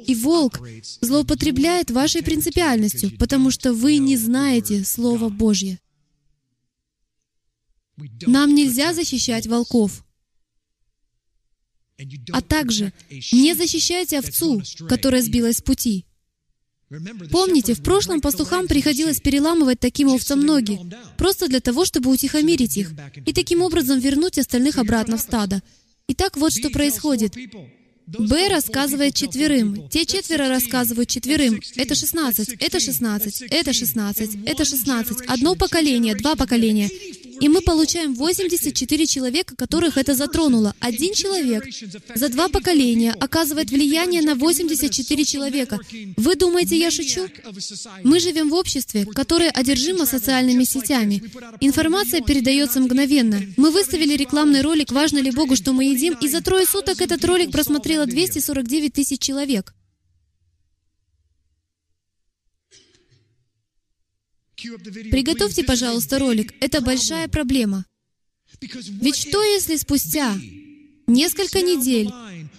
И волк злоупотребляет вашей принципиальностью, потому что вы не знаете Слово Божье. Нам нельзя защищать волков. А также не защищайте овцу, которая сбилась с пути. Помните, в прошлом пастухам приходилось переламывать таким овцам ноги, просто для того, чтобы утихомирить их, и таким образом вернуть остальных обратно в стадо. Итак, вот что происходит. Б рассказывает четверым, те четверо рассказывают четверым. Это 16, это 16, это 16, это 16. Одно поколение, два поколения. И мы получаем 84 человека, которых это затронуло. Один человек за два поколения оказывает влияние на 84 человека. Вы думаете, я шучу? Мы живем в обществе, которое одержимо социальными сетями. Информация передается мгновенно. Мы выставили рекламный ролик «Важно ли Богу, что мы едим?» и за трое суток этот ролик просмотрело 249 тысяч человек. Приготовьте, пожалуйста, ролик. Это большая проблема. Ведь что, если спустя несколько недель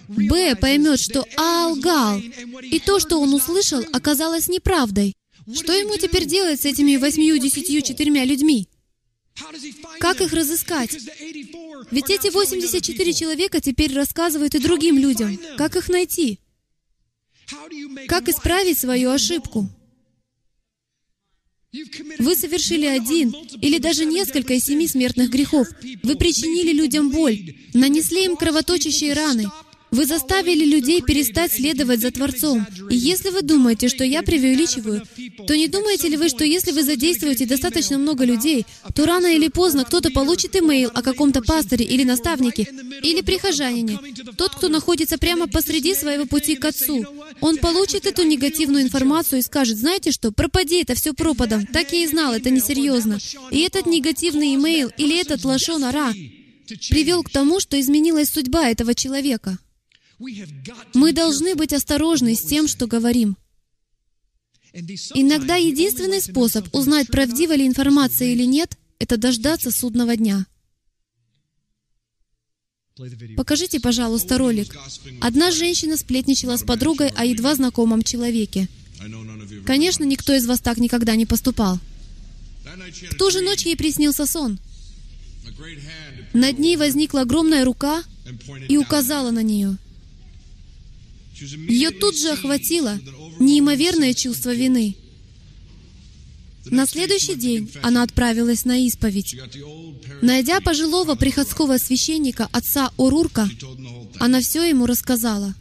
Б поймет, что А лгал, и то, что он услышал, оказалось неправдой? Что ему теперь делать с этими восьмью, десятью, четырьмя людьми? Как их разыскать? Ведь эти 84 человека теперь рассказывают и другим людям. Как их найти? Как исправить свою ошибку? Вы совершили один или даже несколько из семи смертных грехов. Вы причинили людям боль, нанесли им кровоточащие раны, вы заставили людей перестать следовать за Творцом. И если вы думаете, что я преувеличиваю, то не думаете ли вы, что если вы задействуете достаточно много людей, то рано или поздно кто-то получит имейл о каком-то пасторе или наставнике, или прихожанине, тот, кто находится прямо посреди своего пути к Отцу, он получит эту негативную информацию и скажет, знаете что, пропади это все пропадом, так я и знал, это несерьезно. И этот негативный имейл или этот лашон ара привел к тому, что изменилась судьба этого человека. Мы должны быть осторожны с тем, что говорим. Иногда единственный способ узнать, правдива ли информация или нет, это дождаться судного дня. Покажите, пожалуйста, ролик. Одна женщина сплетничала с подругой о едва знакомом человеке. Конечно, никто из вас так никогда не поступал. В ту же ночь ей приснился сон. Над ней возникла огромная рука и указала на нее. Ее тут же охватило неимоверное чувство вины. На следующий день она отправилась на исповедь. Найдя пожилого приходского священника, отца Орурка, она все ему рассказала.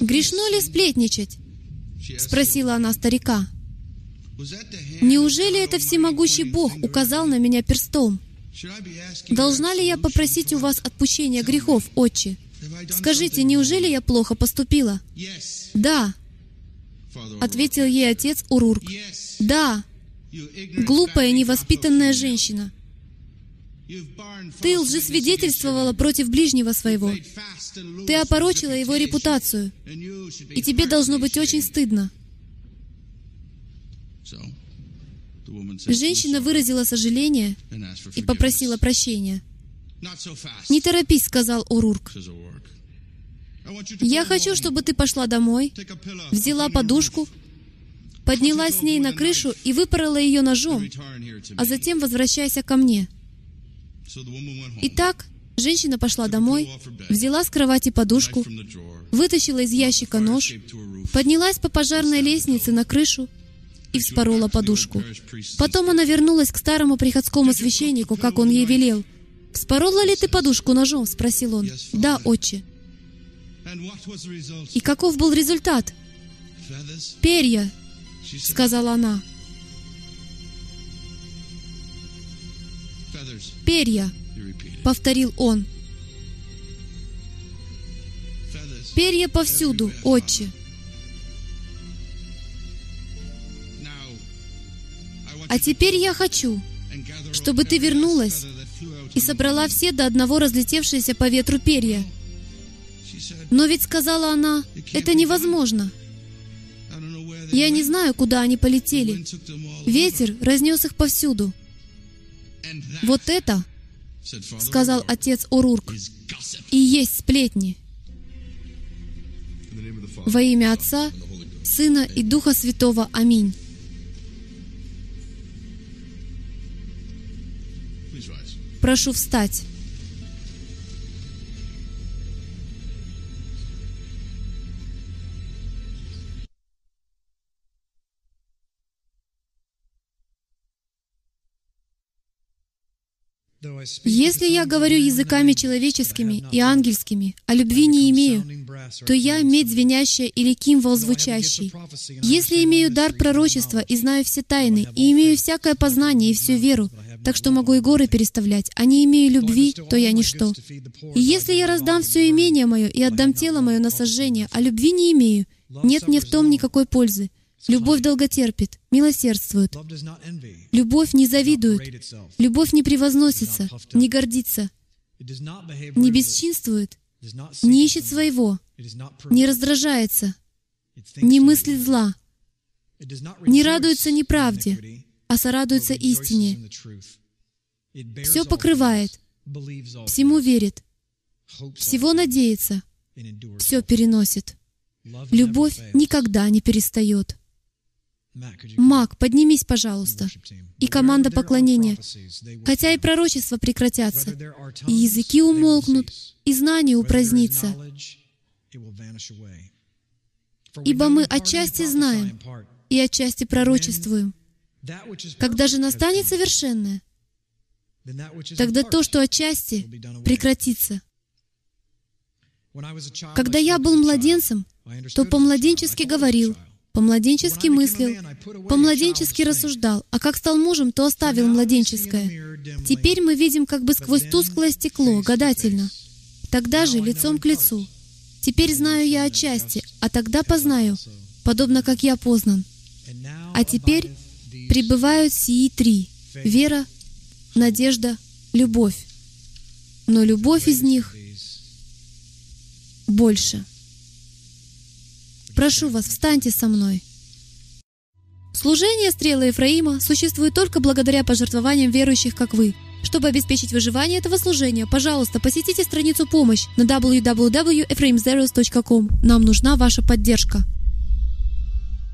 «Грешно ли сплетничать?» — спросила она старика. Неужели это всемогущий Бог указал на меня перстом? Должна ли я попросить у вас отпущения грехов, отче? Скажите, неужели я плохо поступила? Да, ответил ей отец Урурк. Да, глупая, невоспитанная женщина. Ты лжесвидетельствовала против ближнего своего. Ты опорочила его репутацию. И тебе должно быть очень стыдно. Женщина выразила сожаление и попросила прощения. «Не торопись», — сказал Урурк. «Я хочу, чтобы ты пошла домой, взяла подушку, поднялась с ней на крышу и выпорола ее ножом, а затем возвращайся ко мне». Итак, женщина пошла домой, взяла с кровати подушку, вытащила из ящика нож, поднялась по пожарной лестнице на крышу и вспорола подушку. Потом она вернулась к старому приходскому священнику, как он ей велел. «Вспорола ли ты подушку ножом?» — спросил он. «Да, отче». И каков был результат? «Перья», — сказала она. «Перья», — повторил он. «Перья повсюду, отче». А теперь я хочу, чтобы ты вернулась и собрала все до одного разлетевшиеся по ветру перья. Но ведь, сказала она, это невозможно. Я не знаю, куда они полетели. Ветер разнес их повсюду. Вот это, сказал отец Урурк, и есть сплетни. Во имя Отца, Сына и Духа Святого. Аминь. Прошу встать. Если я говорю языками человеческими и ангельскими, а любви не имею, то я медь звенящая или кимвол звучащий. Если имею дар пророчества и знаю все тайны, и имею всякое познание и всю веру, так что могу и горы переставлять, а не имею любви, то я ничто. И если я раздам все имение мое и отдам тело мое на сожжение, а любви не имею, нет мне в том никакой пользы. Любовь долготерпит, милосердствует. Любовь не завидует. Любовь не превозносится, не гордится, не бесчинствует, не ищет своего, не раздражается, не мыслит зла, не радуется неправде, а сорадуется истине. Все покрывает, всему верит, всего надеется, все переносит. Любовь никогда не перестает. Мак, поднимись, пожалуйста. И команда поклонения. Хотя и пророчества прекратятся, и языки умолкнут, и знание упразднится. Ибо мы отчасти знаем и отчасти пророчествуем. Когда же настанет совершенное, тогда то, что отчасти, прекратится. Когда я был младенцем, то по-младенчески говорил, по-младенчески мыслил, по-младенчески рассуждал, а как стал мужем, то оставил младенческое. Теперь мы видим как бы сквозь тусклое стекло, гадательно. Тогда же лицом к лицу. Теперь знаю я отчасти, а тогда познаю, подобно как я познан. А теперь пребывают сии три — вера, надежда, любовь. Но любовь из них больше — Прошу вас, встаньте со мной. Служение стрелы Ефраима существует только благодаря пожертвованиям верующих, как вы. Чтобы обеспечить выживание этого служения, пожалуйста, посетите страницу «Помощь» на www.ephraimzeros.com. Нам нужна ваша поддержка.